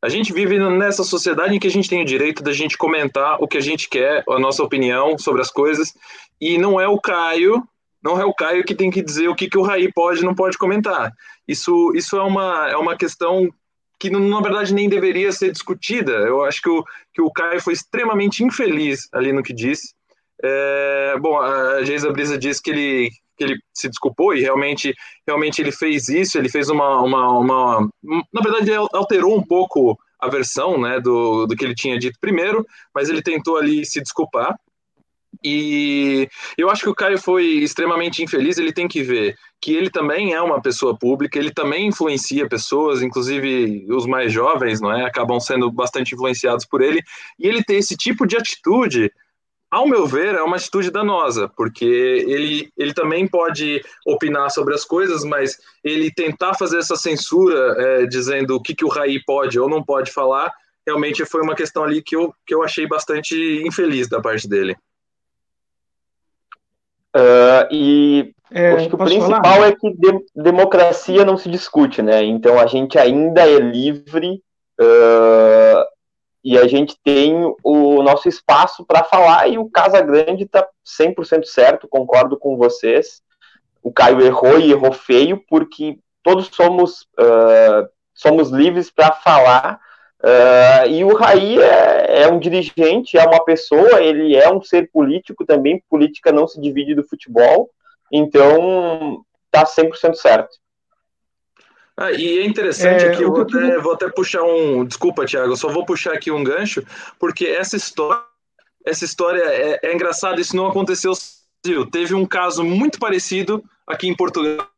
a gente vive nessa sociedade em que a gente tem o direito da gente comentar o que a gente quer, a nossa opinião sobre as coisas, e não é o Caio, não é o Caio que tem que dizer o que, que o Raí pode e não pode comentar. Isso, isso é, uma, é uma questão que, na verdade, nem deveria ser discutida. Eu acho que o, que o Caio foi extremamente infeliz ali no que disse. É, bom, a Geisa Brisa disse que ele, que ele se desculpou e realmente, realmente ele fez isso, ele fez uma, uma, uma na verdade ele alterou um pouco a versão, né, do, do que ele tinha dito primeiro, mas ele tentou ali se desculpar, e eu acho que o Caio foi extremamente infeliz. Ele tem que ver que ele também é uma pessoa pública, ele também influencia pessoas, inclusive os mais jovens, não é? Acabam sendo bastante influenciados por ele. E ele ter esse tipo de atitude ao meu ver, é uma atitude danosa, porque ele, ele também pode opinar sobre as coisas, mas ele tentar fazer essa censura, é, dizendo o que, que o Raí pode ou não pode falar, realmente foi uma questão ali que eu, que eu achei bastante infeliz da parte dele. Uh, e é, acho que o principal falar? é que de, democracia não se discute, né? Então a gente ainda é livre uh, e a gente tem o nosso espaço para falar e o Casa Grande está 100% certo, concordo com vocês. O Caio errou e errou feio, porque todos somos, uh, somos livres para falar. Uh, e o Raí é, é, um dirigente, é uma pessoa, ele é um ser político também. Política não se divide do futebol, então está 100% certo. Ah, e é interessante é, aqui, eu vou até, vou até puxar um. Desculpa, Thiago, eu só vou puxar aqui um gancho, porque essa história, essa história é, é engraçada, isso não aconteceu Teve um caso muito parecido aqui em Portugal,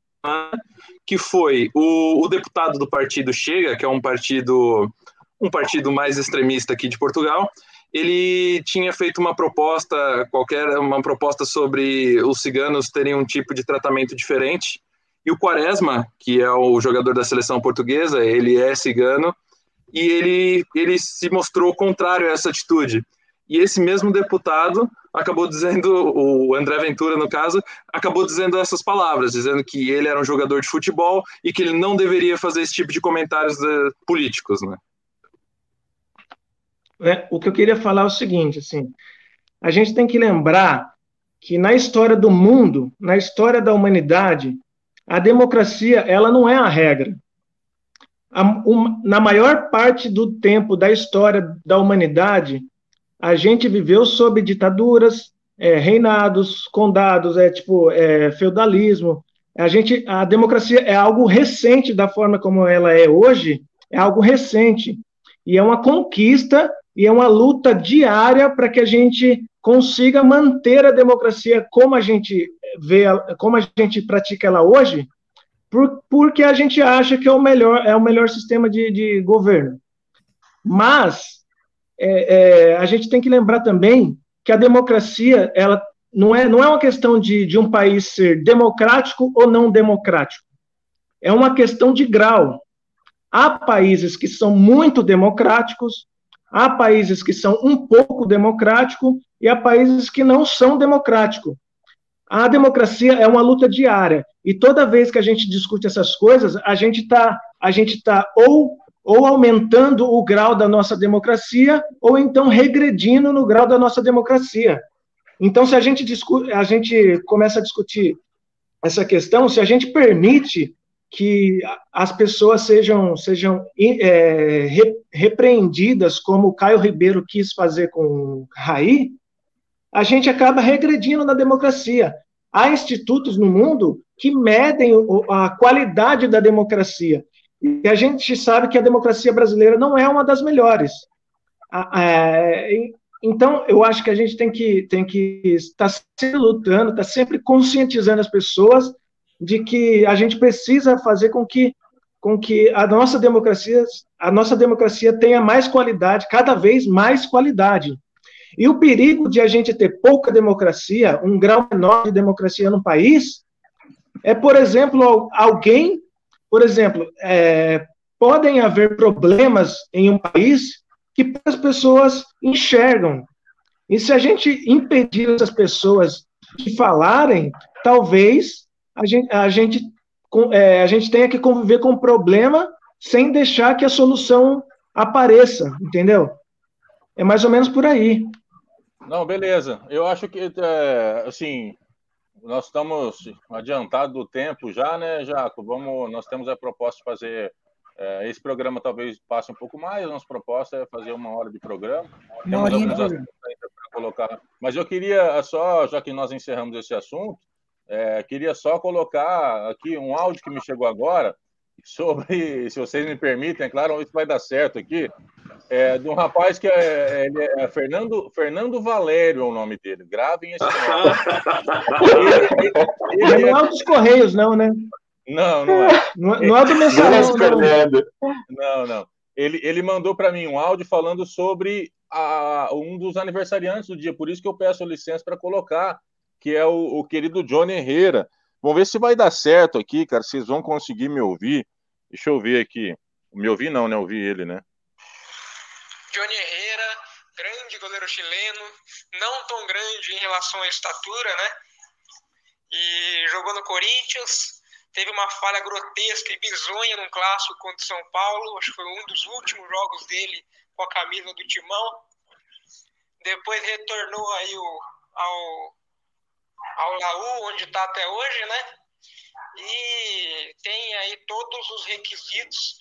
que foi o, o deputado do partido Chega, que é um partido um partido mais extremista aqui de Portugal, ele tinha feito uma proposta qualquer, uma proposta sobre os ciganos terem um tipo de tratamento diferente e o Quaresma, que é o jogador da seleção portuguesa, ele é cigano e ele, ele se mostrou contrário a essa atitude. E esse mesmo deputado acabou dizendo, o André Ventura, no caso, acabou dizendo essas palavras, dizendo que ele era um jogador de futebol e que ele não deveria fazer esse tipo de comentários de, eh, políticos, né? É, o que eu queria falar é o seguinte, assim, a gente tem que lembrar que na história do mundo, na história da humanidade, a democracia ela não é a regra. A, um, na maior parte do tempo da história da humanidade, a gente viveu sob ditaduras, é, reinados, condados, é tipo é, feudalismo. A gente, a democracia é algo recente da forma como ela é hoje, é algo recente e é uma conquista e é uma luta diária para que a gente consiga manter a democracia como a gente vê, como a gente pratica ela hoje, por, porque a gente acha que é o melhor, é o melhor sistema de, de governo. Mas é, é, a gente tem que lembrar também que a democracia ela não é, não é uma questão de, de um país ser democrático ou não democrático. É uma questão de grau. Há países que são muito democráticos, há países que são um pouco democráticos e há países que não são democráticos. A democracia é uma luta diária e toda vez que a gente discute essas coisas, a gente está a gente tá ou ou aumentando o grau da nossa democracia ou então regredindo no grau da nossa democracia. Então, se a gente discute, a gente começa a discutir essa questão, se a gente permite que as pessoas sejam, sejam é, re, repreendidas, como o Caio Ribeiro quis fazer com Raí, a gente acaba regredindo na democracia. Há institutos no mundo que medem a qualidade da democracia. E a gente sabe que a democracia brasileira não é uma das melhores. Então, eu acho que a gente tem que, tem que estar sempre lutando, estar sempre conscientizando as pessoas de que a gente precisa fazer com que com que a nossa democracia a nossa democracia tenha mais qualidade, cada vez mais qualidade. E o perigo de a gente ter pouca democracia, um grau menor de democracia no país, é, por exemplo, alguém, por exemplo, é, podem haver problemas em um país que as pessoas enxergam. E se a gente impedir essas pessoas de falarem, talvez a gente, a gente, é, a gente tenha que conviver com o problema sem deixar que a solução apareça, entendeu? É mais ou menos por aí. Não, beleza. Eu acho que, é, assim, nós estamos adiantados do tempo já, né, Jaco? Vamos, nós temos a proposta de fazer é, esse programa talvez passe um pouco mais. A nossa proposta é fazer uma hora de programa. Uma Temos alguns para colocar. Mas eu queria só, já que nós encerramos esse assunto, é, queria só colocar aqui um áudio que me chegou agora sobre, se vocês me permitem, é claro, isso vai dar certo aqui, é, de um rapaz que é, ele é Fernando, Fernando Valério é o nome dele. Gravem esse nome. ele, ele, ele, não é dos Correios, não, né? Não, não é. Não, não é do mensalão, não. Não, não. Ele, ele mandou para mim um áudio falando sobre a, um dos aniversariantes do dia, por isso que eu peço licença para colocar que é o, o, querido Johnny Herrera. Vamos ver se vai dar certo aqui, cara. Vocês vão conseguir me ouvir. Deixa eu ver aqui. Me ouvir não, né? Ouvir ele, né? Johnny Herrera, grande goleiro chileno, não tão grande em relação à estatura, né? E jogou no Corinthians, teve uma falha grotesca e bizonha num clássico contra o São Paulo, acho que foi um dos últimos jogos dele com a camisa do Timão. Depois retornou aí o, ao ao Laú, onde está até hoje, né? E tem aí todos os requisitos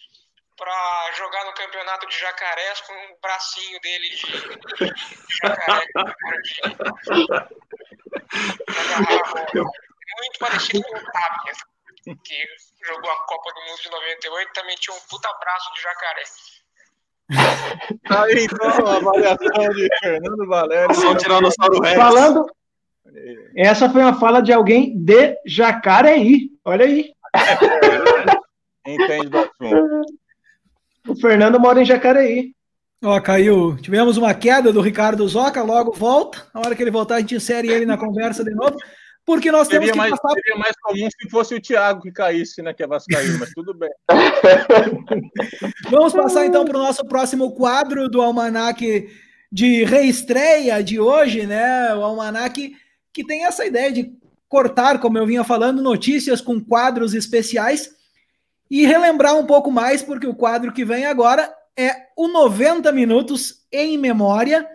para jogar no campeonato de jacarés com o bracinho dele de, jacaré. Muito parecido com o Tapia, que jogou a Copa do Mundo de 98, também tinha um puta braço de jacaré. Aí então a avaliação de Fernando Valério. Só Tiranossauro Rex. Falando, essa foi uma fala de alguém de Jacareí. Olha aí. Entende do assunto. O Fernando mora em Jacareí. Ó, caiu. Tivemos uma queda do Ricardo Zoca, logo volta. Na hora que ele voltar, a gente insere ele na conversa de novo. Porque nós seria temos que mais, passar... Seria mais comum se fosse o Thiago que caísse, né? Que é Vascaíno, mas tudo bem. Vamos passar então para o nosso próximo quadro do Almanac de reestreia de hoje, né? O Almanac que tem essa ideia de cortar, como eu vinha falando, notícias com quadros especiais e relembrar um pouco mais, porque o quadro que vem agora é o 90 minutos em memória.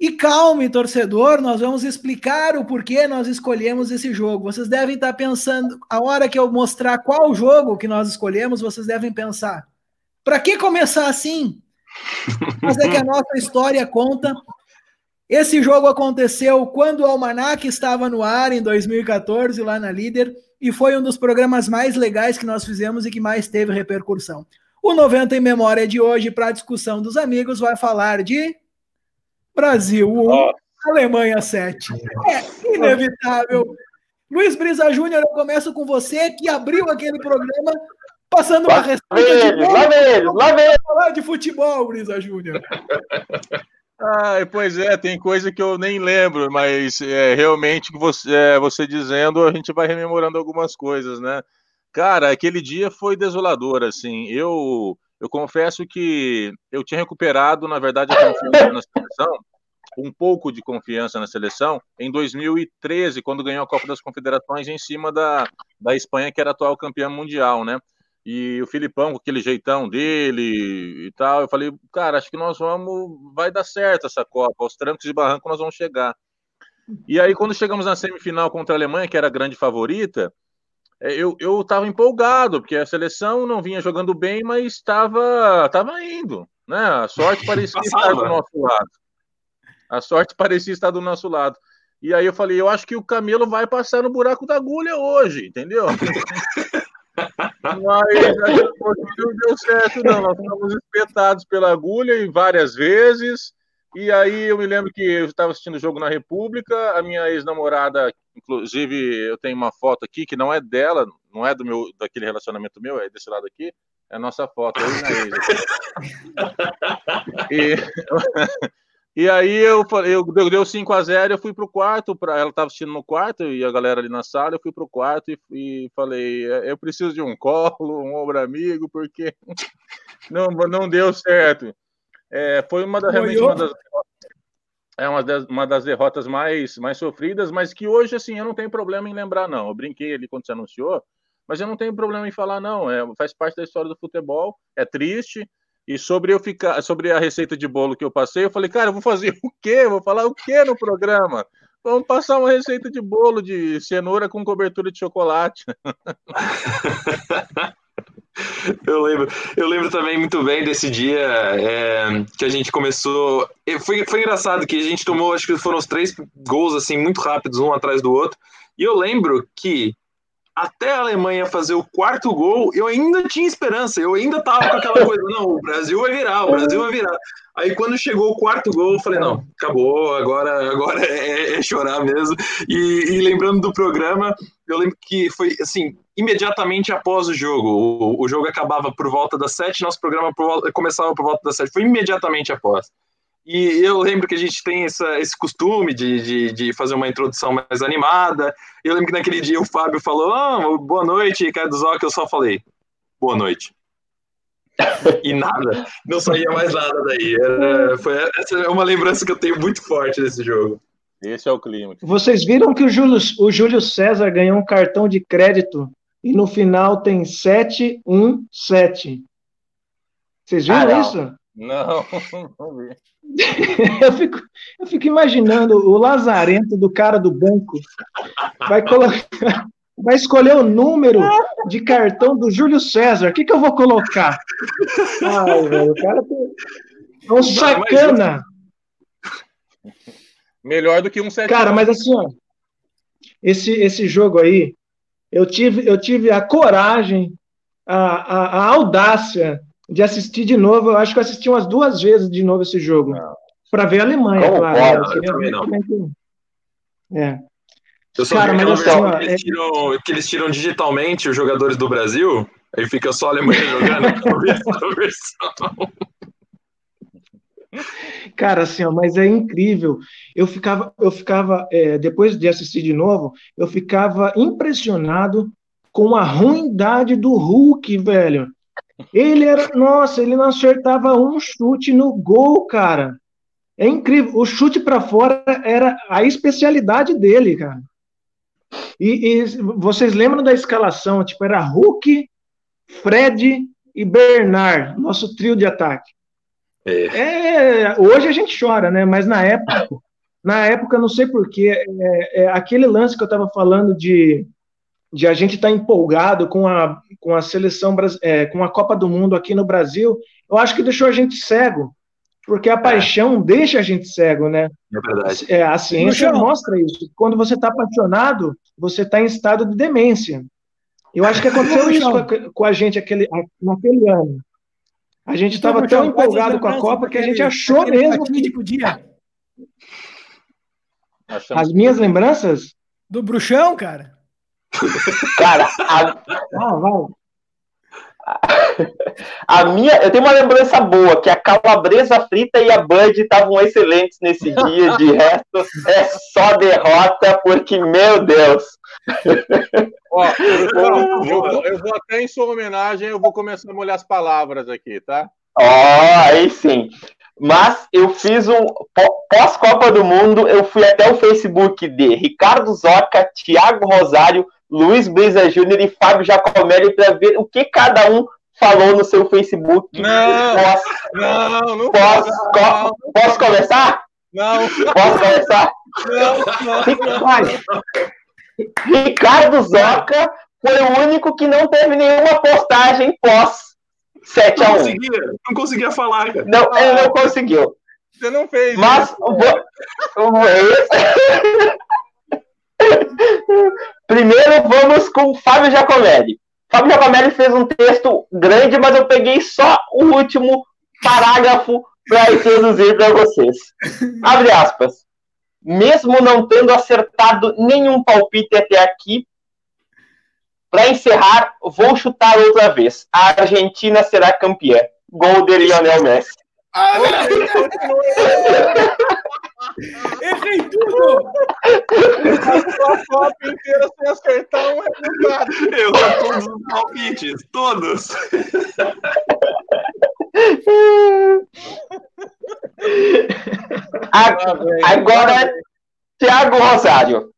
E calme, torcedor, nós vamos explicar o porquê nós escolhemos esse jogo. Vocês devem estar pensando, a hora que eu mostrar qual jogo que nós escolhemos, vocês devem pensar: para que começar assim? Mas é que a nossa história conta esse jogo aconteceu quando o Almanac estava no ar em 2014, lá na Líder, e foi um dos programas mais legais que nós fizemos e que mais teve repercussão. O 90 em Memória de hoje, para a discussão dos amigos, vai falar de Brasil 1, Alemanha 7. É inevitável. Luiz Brisa Júnior, eu começo com você, que abriu aquele programa passando uma receita. Lá vem, lá vem. falar de futebol, Brisa Júnior. Ah, pois é, tem coisa que eu nem lembro, mas é, realmente você, é, você dizendo, a gente vai rememorando algumas coisas, né? Cara, aquele dia foi desolador, assim. Eu, eu confesso que eu tinha recuperado, na verdade, a confiança na seleção, um pouco de confiança na seleção, em 2013, quando ganhou a Copa das Confederações em cima da, da Espanha, que era atual campeã mundial, né? E o Filipão, com aquele jeitão dele e tal, eu falei, cara, acho que nós vamos, vai dar certo essa Copa, aos trancos e barrancos nós vamos chegar. E aí, quando chegamos na semifinal contra a Alemanha, que era a grande favorita, é, eu, eu tava empolgado, porque a seleção não vinha jogando bem, mas estava tava indo, né? A sorte parecia estar do nosso lado. A sorte parecia estar do nosso lado. E aí eu falei, eu acho que o Camelo vai passar no buraco da agulha hoje, entendeu? Mas não deu certo, não. Nós fomos espetados pela agulha em várias vezes. E aí eu me lembro que eu estava assistindo o jogo na República, a minha ex-namorada, inclusive eu tenho uma foto aqui que não é dela, não é do meu daquele relacionamento meu, é desse lado aqui, é a nossa foto, eu e minha ex. e, e aí eu falei, eu deu 5 a 0 eu fui pro quarto, pra, ela estava assistindo no quarto e a galera ali na sala, eu fui pro quarto e, e falei, é, eu preciso de um colo, um ombro amigo, porque não, não deu certo. É, foi uma, da, realmente uma das, é uma das, uma das derrotas mais, mais sofridas, mas que hoje, assim, eu não tenho problema em lembrar, não. Eu brinquei ali quando você anunciou, mas eu não tenho problema em falar, não. É, faz parte da história do futebol, é triste, e sobre eu ficar, sobre a receita de bolo que eu passei, eu falei, cara, eu vou fazer o quê? Vou falar o quê no programa? Vamos passar uma receita de bolo de cenoura com cobertura de chocolate. Eu lembro, eu lembro também muito bem desse dia é, que a gente começou. Foi, foi engraçado que a gente tomou, acho que foram os três gols assim muito rápidos, um atrás do outro. E eu lembro que até a Alemanha fazer o quarto gol, eu ainda tinha esperança, eu ainda tava com aquela coisa, não, o Brasil vai virar, o Brasil vai virar. Aí quando chegou o quarto gol, eu falei, não, acabou, agora, agora é, é chorar mesmo. E, e, lembrando do programa, eu lembro que foi assim, imediatamente após o jogo. O, o jogo acabava por volta das sete, nosso programa por, começava por volta das sete, foi imediatamente após. E eu lembro que a gente tem essa, esse costume de, de, de, fazer uma introdução mais animada. Eu lembro que naquele dia o Fábio falou: oh, boa noite, Ricardo Zoc. Eu só falei: boa noite. e nada, não saía mais nada daí. Era, foi, essa é uma lembrança que eu tenho muito forte desse jogo. Esse é o clima. Vocês viram que o Júlio, o Júlio César ganhou um cartão de crédito e no final tem 717. Vocês viram ah, isso? Não, não vi. eu, fico, eu fico imaginando o lazarento do cara do banco vai colocar, vai escolher o número de cartão do Júlio César. O que, que eu vou colocar? Ai, velho, o cara é um sacana. Melhor do que um 7 Cara, mas assim, ó, esse, esse jogo aí, eu tive, eu tive a coragem, a, a, a audácia de assistir de novo. Eu acho que eu assisti umas duas vezes de novo esse jogo. Para ver a Alemanha, Como claro. Pode, eu, eu não. Que... É. Eu só Cara, versão assim, que, eles tiram, que eles tiram digitalmente os jogadores do Brasil, aí fica só a Alemanha jogando. essa versão. Cara, assim, ó, mas é incrível. Eu ficava, eu ficava é, depois de assistir de novo, eu ficava impressionado com a ruindade do Hulk, velho. Ele era, nossa, ele não acertava um chute no gol, cara. É incrível. O chute para fora era a especialidade dele, cara. E, e, vocês lembram da escalação? Tipo, era Hulk, Fred e Bernard, nosso trio de ataque. É. é hoje a gente chora, né? Mas na época, na época, não sei porquê, é, é, aquele lance que eu estava falando de de a gente estar tá empolgado com a, com a seleção, é, com a Copa do Mundo aqui no Brasil, eu acho que deixou a gente cego, porque a é. paixão deixa a gente cego, né? É verdade. É, a ciência mostra isso. Quando você está apaixonado, você está em estado de demência. Eu acho que aconteceu isso com a, com a gente aquele, naquele ano. A gente estava tão empolgado com a Copa que a gente achou mesmo. Que... Achamos As minhas lembranças? Do bruxão, cara? Cara, a... Ah, vai. A minha, eu tenho uma lembrança boa, que a calabresa frita e a Bud estavam excelentes nesse dia, de resto é só derrota, porque, meu Deus. Ó, eu, eu, vou, eu, vou, até em sua homenagem, eu vou começar a molhar as palavras aqui, tá? Ó, oh, aí sim. Mas eu fiz um pós-Copa do Mundo, eu fui até o Facebook de Ricardo Zoca, Thiago Rosário, Luiz Brisa Júnior e Fábio Jacomelli para ver o que cada um falou no seu Facebook. Não, posso, não, não posso, não, não, posso começar? Não. Posso começar? Não, não. Ricardo Zoca foi o único que não teve nenhuma postagem pós 7 a 1 não conseguia, não conseguia falar, cara. Não, ah, ele não conseguiu. Você não fez. Mas o, o, Primeiro vamos com o Fábio Giacomelli. Fábio Giacomelli fez um texto grande, mas eu peguei só o último parágrafo para introduzir para vocês. Abre aspas. Mesmo não tendo acertado nenhum palpite até aqui, para encerrar, vou chutar outra vez. A Argentina será campeã. Gol de Lionel Messi. Ah, Errei tudo! a Copa inteira sem acertar um resultado. Eu todos os palpites, todos. Agora, Thiago Rosário.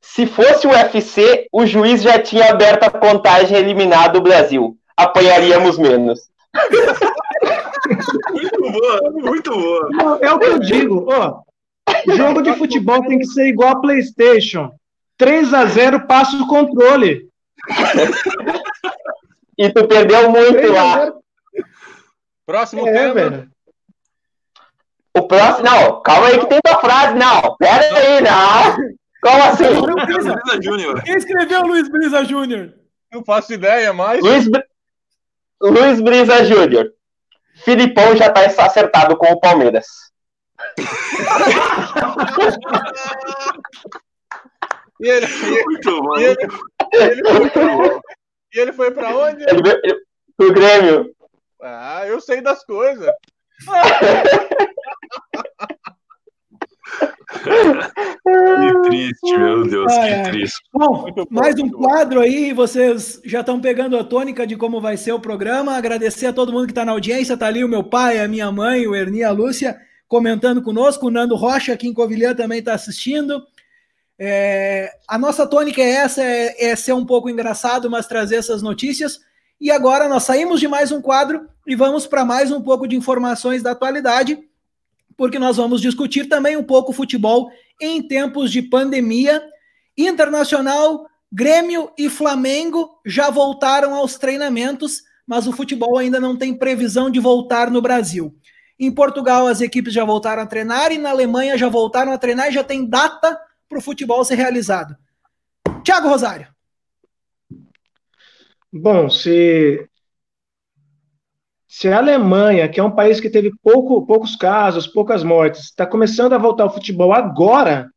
Se fosse o UFC, o juiz já tinha aberto a contagem eliminado o Brasil. Apanharíamos menos. Muito boa, muito boa. É o que eu digo, ó. Jogo de futebol tem que ser igual a PlayStation. 3 a 0 passa o controle. E tu perdeu muito lá. Próximo é, tema. Velho. O próximo. Não, calma aí que tem tua frase. Não, pera aí, não. Como assim? Luiz Quem escreveu Luiz Brisa Júnior? Não faço ideia mais. Luiz, Luiz Brisa Júnior. Filipão já está acertado com o Palmeiras. e ele, e, e ele, ele, foi pra, e ele foi para onde? Ele, ele, pro Grêmio. Ah, eu sei das coisas. que triste, meu Deus, ai, que ai. triste. Bom, mais um quadro aí, vocês já estão pegando a tônica de como vai ser o programa. Agradecer a todo mundo que está na audiência, tá ali o meu pai, a minha mãe, o Ernie, a Lúcia, comentando conosco, o Nando Rocha aqui em Covilhã também está assistindo. É, a nossa tônica é essa, é, é ser um pouco engraçado, mas trazer essas notícias. E agora nós saímos de mais um quadro e vamos para mais um pouco de informações da atualidade porque nós vamos discutir também um pouco futebol em tempos de pandemia. Internacional, Grêmio e Flamengo já voltaram aos treinamentos, mas o futebol ainda não tem previsão de voltar no Brasil. Em Portugal, as equipes já voltaram a treinar e na Alemanha já voltaram a treinar e já tem data para o futebol ser realizado. Tiago Rosário. Bom, se se a Alemanha, que é um país que teve pouco, poucos casos, poucas mortes, está começando a voltar ao futebol agora,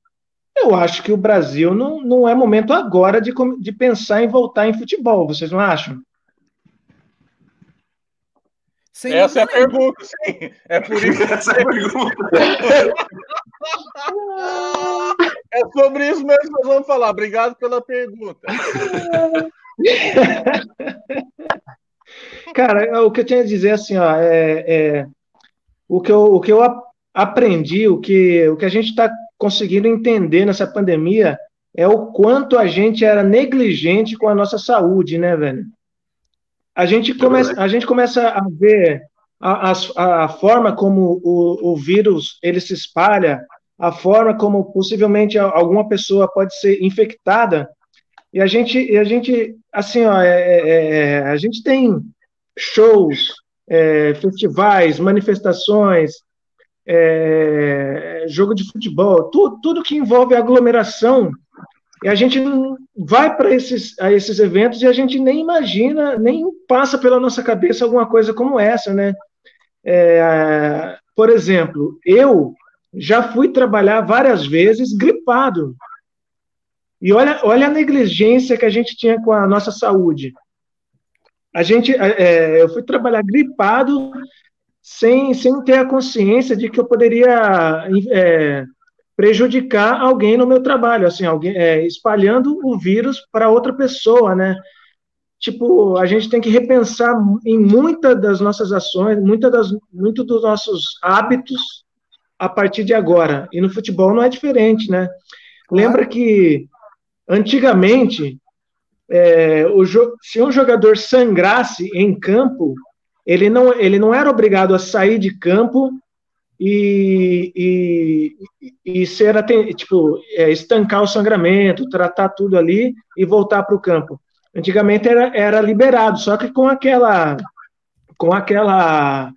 eu acho que o Brasil não, não é momento agora de, de pensar em voltar em futebol. Vocês não acham? Sem Essa é a pergunta, sim. É por isso que essa é a pergunta. é sobre isso mesmo que nós vamos falar. Obrigado pela pergunta. Cara, o que eu tinha a dizer assim, ó, é, é o que eu, o que eu aprendi, o que, o que a gente está conseguindo entender nessa pandemia é o quanto a gente era negligente com a nossa saúde, né, velho? A gente começa, a gente começa a ver a, a, a forma como o, o vírus ele se espalha, a forma como possivelmente alguma pessoa pode ser infectada e a gente, a gente assim, ó, é, é, é, a gente tem shows, é, festivais, manifestações, é, jogo de futebol, tudo, tudo que envolve aglomeração. E a gente vai para esses, a esses eventos e a gente nem imagina, nem passa pela nossa cabeça alguma coisa como essa, né? É, por exemplo, eu já fui trabalhar várias vezes gripado. E olha, olha a negligência que a gente tinha com a nossa saúde. A gente, é, é eu fui trabalhar gripado sem, sem ter a consciência de que eu poderia é, prejudicar alguém no meu trabalho, assim, alguém é, espalhando o vírus para outra pessoa, né? Tipo, a gente tem que repensar em muitas das nossas ações, muitas das, muito dos nossos hábitos a partir de agora. E no futebol não é diferente, né? Lembra que antigamente, é, o, se um jogador sangrasse em campo, ele não, ele não era obrigado a sair de campo e, e, e ser tipo é, estancar o sangramento, tratar tudo ali e voltar para o campo. Antigamente era, era liberado, só que com aquela com aquela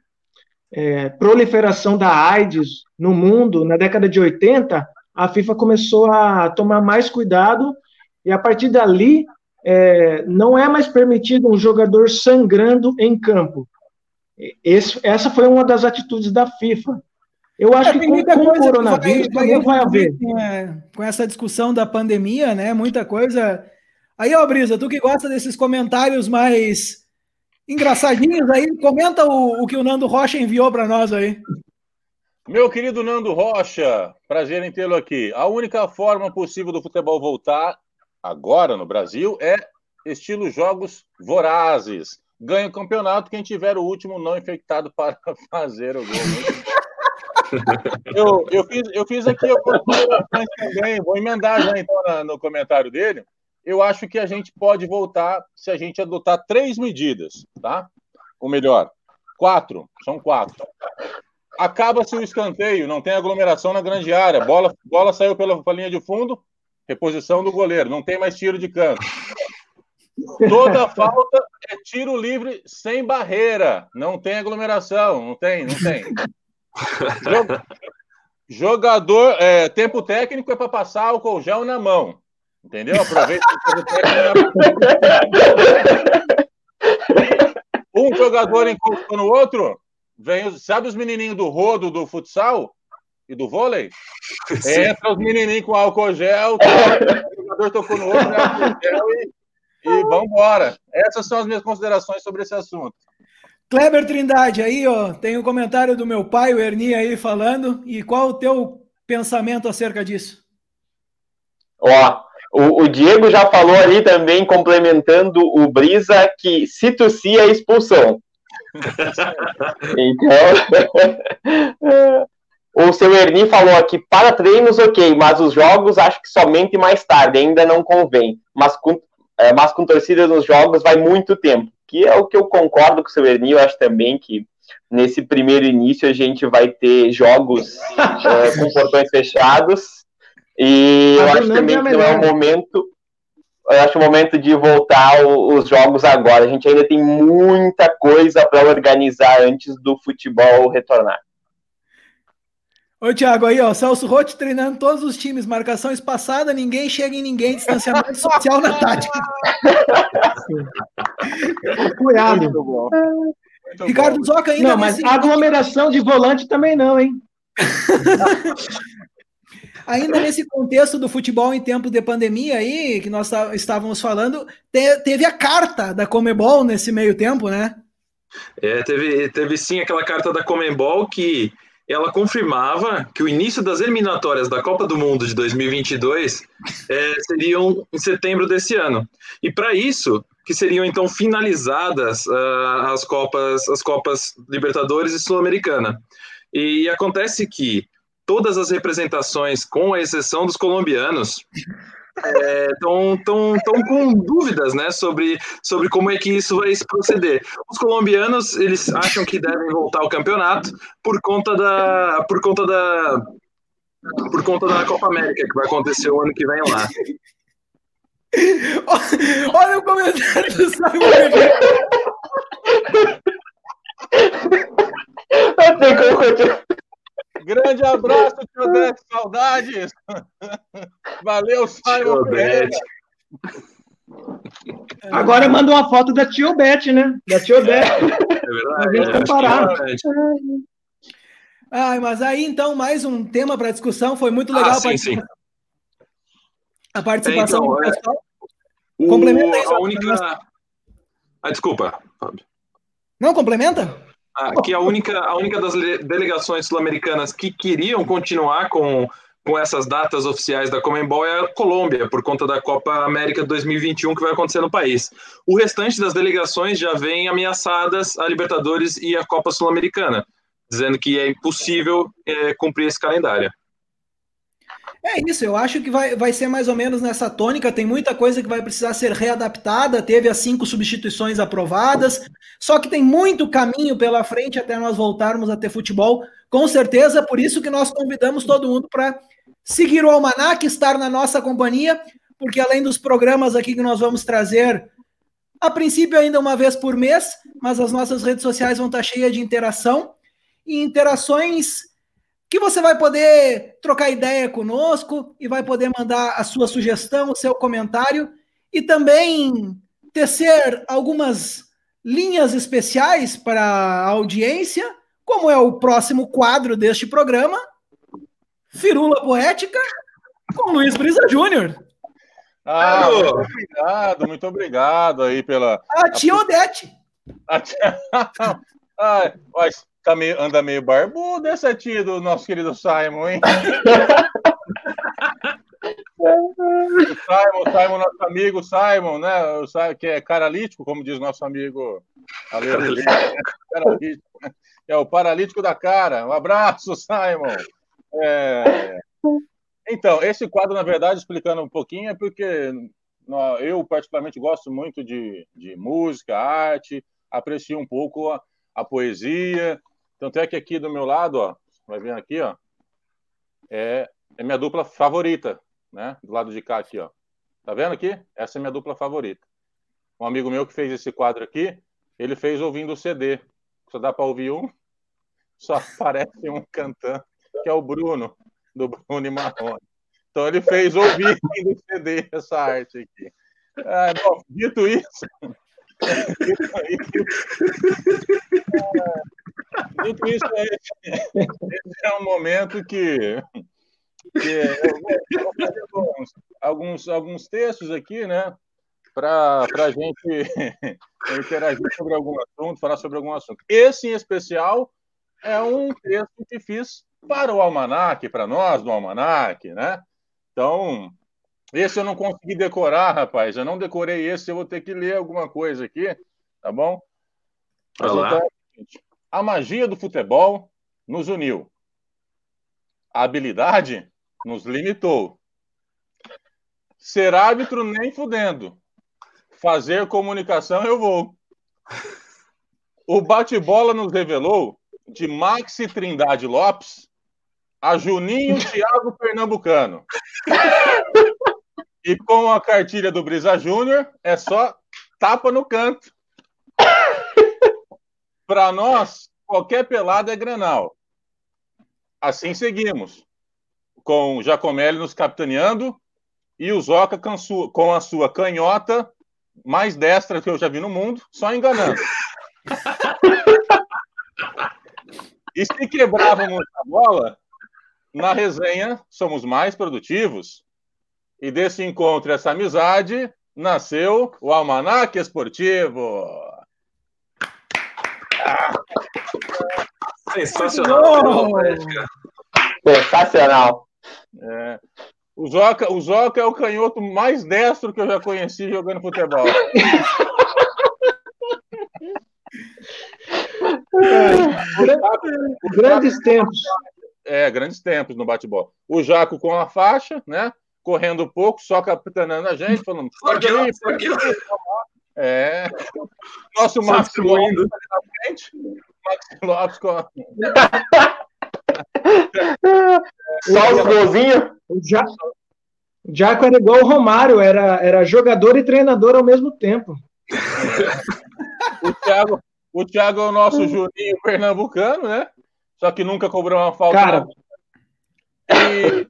é, proliferação da AIDS no mundo na década de 80, a FIFA começou a tomar mais cuidado e a partir dali é, não é mais permitido um jogador sangrando em campo. Esse, essa foi uma das atitudes da FIFA. Eu acho é, que com, com o coronavírus vai, também vai haver. Com, com essa discussão da pandemia, né? Muita coisa. Aí, ó, Brisa, tu que gosta desses comentários mais engraçadinhos aí, comenta o, o que o Nando Rocha enviou para nós aí. Meu querido Nando Rocha, prazer em tê-lo aqui. A única forma possível do futebol voltar agora no Brasil é estilo jogos vorazes. Ganha o campeonato quem tiver o último não infectado para fazer o gol eu, eu, fiz, eu fiz aqui também, vou emendar já então na, no comentário dele. Eu acho que a gente pode voltar se a gente adotar três medidas, tá? Ou melhor, quatro, são quatro. Acaba-se o escanteio, não tem aglomeração na grande área, bola, bola saiu pela, pela linha de fundo, reposição do goleiro, não tem mais tiro de canto. Toda falta é tiro livre sem barreira, não tem aglomeração, não tem, não tem. Jogador, é, tempo técnico é para passar álcool gel na mão. Entendeu? Aproveita Um jogador encostou no outro, vem, sabe os menininhos do rodo do futsal e do vôlei? Sim. Entra os menininhos com álcool gel, tá, o jogador tocou no outro, né, álcool gel e, e vambora. Essas são as minhas considerações sobre esse assunto. Kleber Trindade, aí, ó, tem um comentário do meu pai, o Erni, aí falando. E qual o teu pensamento acerca disso? Ó, o, o, Diego já falou ali também, complementando o Brisa, que se tossir é expulsão. Então. o seu Erni falou aqui: para treinos, ok, mas os jogos acho que somente mais tarde, ainda não convém. Mas com, é, mas com torcida nos jogos vai muito tempo que é o que eu concordo com o seu Ernie, eu acho também que nesse primeiro início a gente vai ter jogos é, com portões fechados e eu acho também que não é o momento eu acho o momento de voltar os jogos agora. A gente ainda tem muita coisa para organizar antes do futebol retornar. Ô, Thiago, aí, ó, Celso Rotti treinando todos os times, marcação espaçada, ninguém chega em ninguém, distanciamento social na tática. Cuidado. Muito bom. Muito Ricardo bom. Zoca ainda. Não, mas aglomeração de volante também não, hein? ainda nesse contexto do futebol em tempo de pandemia aí, que nós estávamos falando, teve a carta da Comebol nesse meio tempo, né? É, teve, teve sim aquela carta da Comebol que ela confirmava que o início das eliminatórias da Copa do Mundo de 2022 é, seriam em setembro desse ano. E para isso, que seriam então finalizadas uh, as Copas, as Copas Libertadores e Sul-Americana. E acontece que todas as representações, com a exceção dos colombianos, estão é, tão, tão com dúvidas né, sobre, sobre como é que isso vai se proceder. Os colombianos eles acham que devem voltar ao campeonato por conta da por conta da por conta da Copa América que vai acontecer o ano que vem lá. Olha o comentário do Simon. Não tem como Grande abraço, tio Bete, saudades. Valeu, Simon Pereira. Agora manda uma foto da Tio Beth, né? Da Tio Beth. É verdade. É, comparar. Ah, mas aí então mais um tema para discussão. Foi muito legal ah, sim, a, sim. a participação então, do é, pessoal. É... Complementa isso. A única. Ah, desculpa, Fábio. Não, complementa? Ah, que a única, a única das delegações sul-americanas que queriam continuar com, com essas datas oficiais da Comembol é a Colômbia, por conta da Copa América 2021 que vai acontecer no país. O restante das delegações já vem ameaçadas a Libertadores e a Copa Sul-Americana, dizendo que é impossível é, cumprir esse calendário. É isso, eu acho que vai, vai ser mais ou menos nessa tônica. Tem muita coisa que vai precisar ser readaptada. Teve as cinco substituições aprovadas, só que tem muito caminho pela frente até nós voltarmos a ter futebol. Com certeza, por isso que nós convidamos todo mundo para seguir o Almanac, estar na nossa companhia, porque além dos programas aqui que nós vamos trazer, a princípio ainda uma vez por mês, mas as nossas redes sociais vão estar cheias de interação e interações que você vai poder trocar ideia conosco e vai poder mandar a sua sugestão, o seu comentário e também tecer algumas linhas especiais para a audiência, como é o próximo quadro deste programa, Firula Poética com Luiz Brisa Júnior. Ah, muito obrigado, muito obrigado aí pela. A tia Odete. A tia... ah, mas tá meio, anda meio barbudo essa tia do nosso querido Simon, hein? o Simon, Simon, nosso amigo Simon, né? O Simon, que é caralítico, como diz nosso amigo Ale, É o paralítico da cara. Um abraço, Simon. É... Então, esse quadro, na verdade, explicando um pouquinho, é porque eu, particularmente, gosto muito de, de música, arte, aprecio um pouco a, a poesia, tanto é que aqui do meu lado, ó, vai ver aqui, ó, é, é minha dupla favorita, né? Do lado de cá aqui, ó. Tá vendo aqui? Essa é minha dupla favorita. Um amigo meu que fez esse quadro aqui, ele fez ouvindo o CD. Só dá para ouvir um, só aparece um cantando, que é o Bruno, do Bruno e Marrone. Então ele fez ouvindo o CD essa arte aqui. Ah, bom, dito isso, dito isso Dito isso, esse é um momento que, que eu vou fazer alguns, alguns, alguns textos aqui, né? Para a gente interagir sobre algum assunto, falar sobre algum assunto. Esse, em especial, é um texto que fiz para o Almanac, para nós do Almanac, né? Então, esse eu não consegui decorar, rapaz. Eu não decorei esse, eu vou ter que ler alguma coisa aqui, tá bom? Mas então, a magia do futebol nos uniu. A habilidade nos limitou. Ser árbitro nem fudendo. Fazer comunicação eu vou. O bate-bola nos revelou de Maxi Trindade Lopes a Juninho Thiago Pernambucano. E com a cartilha do Brisa Júnior é só tapa no canto. Para nós, qualquer pelada é granal. Assim seguimos, com Jacomelli nos capitaneando e o Zoca com a sua canhota mais destra que eu já vi no mundo, só enganando. e se quebrávamos a bola, na resenha somos mais produtivos. E desse encontro, essa amizade, nasceu o Almanac Esportivo. Sensacional. Sensacional. É. O Zoca, o Zoca é o canhoto mais destro que eu já conheci jogando futebol. é, grandes tempos. É, grandes tempos no bate-bola. O Jaco com a faixa, né? Correndo pouco, só capitanando a gente, falando. Pode ir. É. Nosso Márcio Lopes na frente. Maxi Lopes com. Só os golzinhos. O Jaco era igual o Romário, era, era jogador e treinador ao mesmo tempo. o, Thiago, o Thiago é o nosso Juninho pernambucano, né? Só que nunca cobrou uma falta. Cara. E...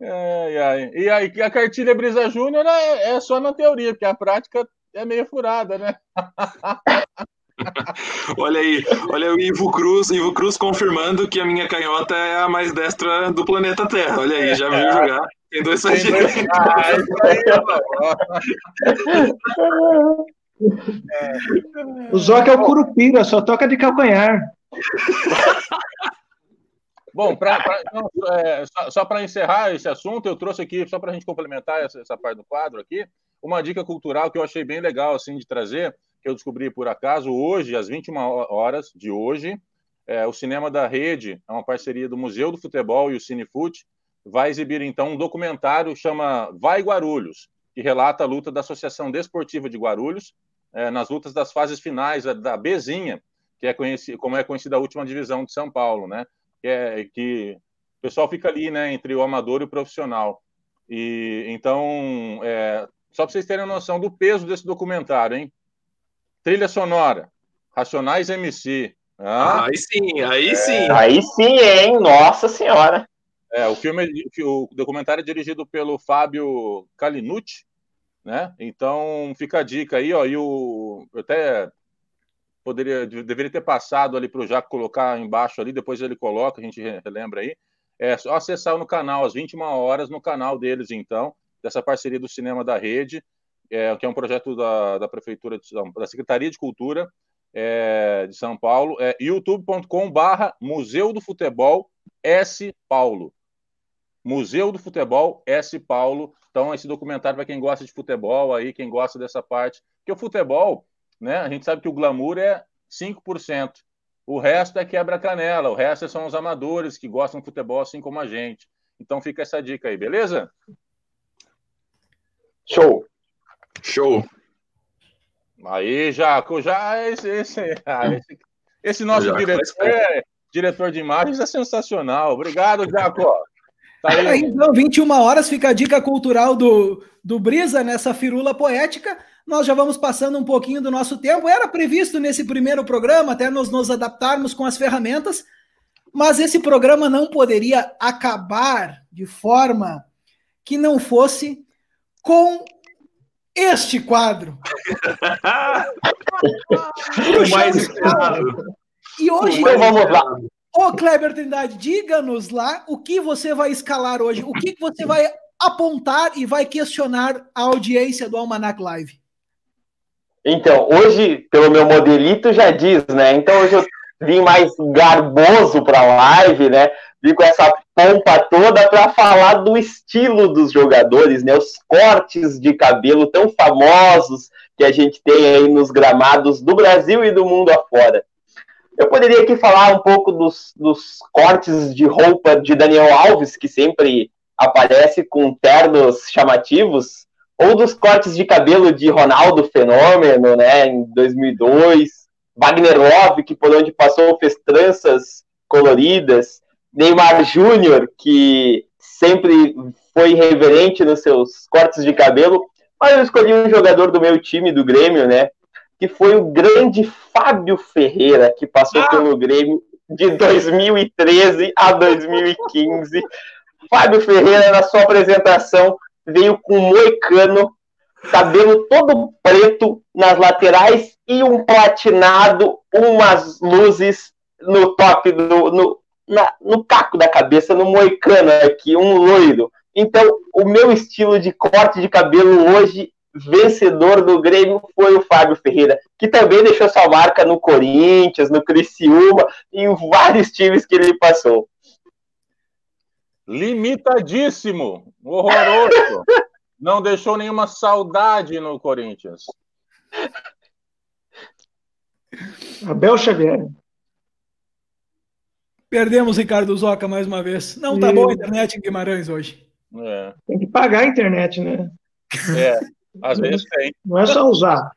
É, é. E aí, a cartilha Brisa Júnior é, é, só na teoria, porque a prática é meio furada, né? Olha aí, olha o Ivo Cruz, Ivo Cruz confirmando que a minha canhota é a mais destra do planeta Terra. Olha aí, já viu jogar. Tem dois Tem dois... Ah, isso aí, é. O Zoc é o Curupira, só toca de calcanhar. Bom, pra, pra, é, só, só para encerrar esse assunto, eu trouxe aqui, só para a gente complementar essa, essa, parte do quadro aqui, uma dica cultural que eu achei bem legal assim de trazer, que eu descobri por acaso hoje, às 21 horas de hoje, é, o Cinema da Rede, é uma parceria do Museu do Futebol e o Cinefute, vai exibir então um documentário chama Vai Guarulhos, que relata a luta da Associação Desportiva de Guarulhos é, nas lutas das fases finais da Bezinha, que é conhecido, como é conhecida a última divisão de São Paulo, né? Que, é, que o pessoal fica ali, né, entre o amador e o profissional. E então, é, só para vocês terem noção do peso desse documentário, hein? Trilha sonora, Racionais MC. Ah, aí sim, aí é, sim. Aí sim, hein? Nossa Senhora. É, o filme, o documentário é dirigido pelo Fábio Calinucci, né? Então fica a dica aí, ó. E o eu até poderia, deveria ter passado ali para o Jaco colocar embaixo ali, depois ele coloca, a gente relembra aí. É só acessar no canal às 21 horas no canal deles, então, dessa parceria do Cinema da Rede, é, que é um projeto da, da Prefeitura, de, da Secretaria de Cultura é, de São Paulo, é youtube.com/barra Museu do Futebol S. Paulo. Museu do Futebol S. Paulo. Então, esse documentário para quem gosta de futebol aí, quem gosta dessa parte. Porque o futebol, né? A gente sabe que o glamour é 5%. O resto é quebra-canela, o resto são os amadores que gostam de futebol assim como a gente. Então fica essa dica aí, beleza? Show. Show. Aí, Jaco, já esse, esse, ah, esse, esse nosso diretor, é, diretor de imagens é sensacional. Obrigado, Jaco. Tá aí. Então, 21 horas fica a dica cultural do, do Brisa nessa firula poética. Nós já vamos passando um pouquinho do nosso tempo. Era previsto nesse primeiro programa até nós nos adaptarmos com as ferramentas, mas esse programa não poderia acabar de forma que não fosse com este quadro. o mais esperado. E hoje. Então vamos lá. Ô, Kleber Trindade, diga-nos lá o que você vai escalar hoje, o que você vai apontar e vai questionar a audiência do Almanac Live. Então, hoje, pelo meu modelito, já diz, né? Então, hoje eu vim mais garboso para a live, né? Vim com essa pompa toda para falar do estilo dos jogadores, né? Os cortes de cabelo tão famosos que a gente tem aí nos gramados do Brasil e do mundo afora. Eu poderia aqui falar um pouco dos, dos cortes de roupa de Daniel Alves, que sempre aparece com ternos chamativos, ou dos cortes de cabelo de Ronaldo Fenômeno, né, em 2002, Wagner Love, que por onde passou fez tranças coloridas, Neymar Júnior, que sempre foi irreverente nos seus cortes de cabelo, mas eu escolhi um jogador do meu time, do Grêmio, né, que foi o grande Fábio Ferreira, que passou ah. pelo Grêmio de 2013 a 2015. Fábio Ferreira, na sua apresentação, veio com moicano, cabelo todo preto nas laterais e um platinado, umas luzes no top, do, no, na, no caco da cabeça, no moicano aqui, um loiro. Então, o meu estilo de corte de cabelo hoje vencedor do Grêmio foi o Fábio Ferreira, que também deixou sua marca no Corinthians, no Criciúma, em vários times que ele passou. Limitadíssimo, horroroso. Não deixou nenhuma saudade no Corinthians. Abel Xavier. Perdemos Ricardo Zoca mais uma vez. Não tá e... bom a internet em Guimarães hoje. É. Tem que pagar a internet, né? É. Às vezes tem. Não é só usar.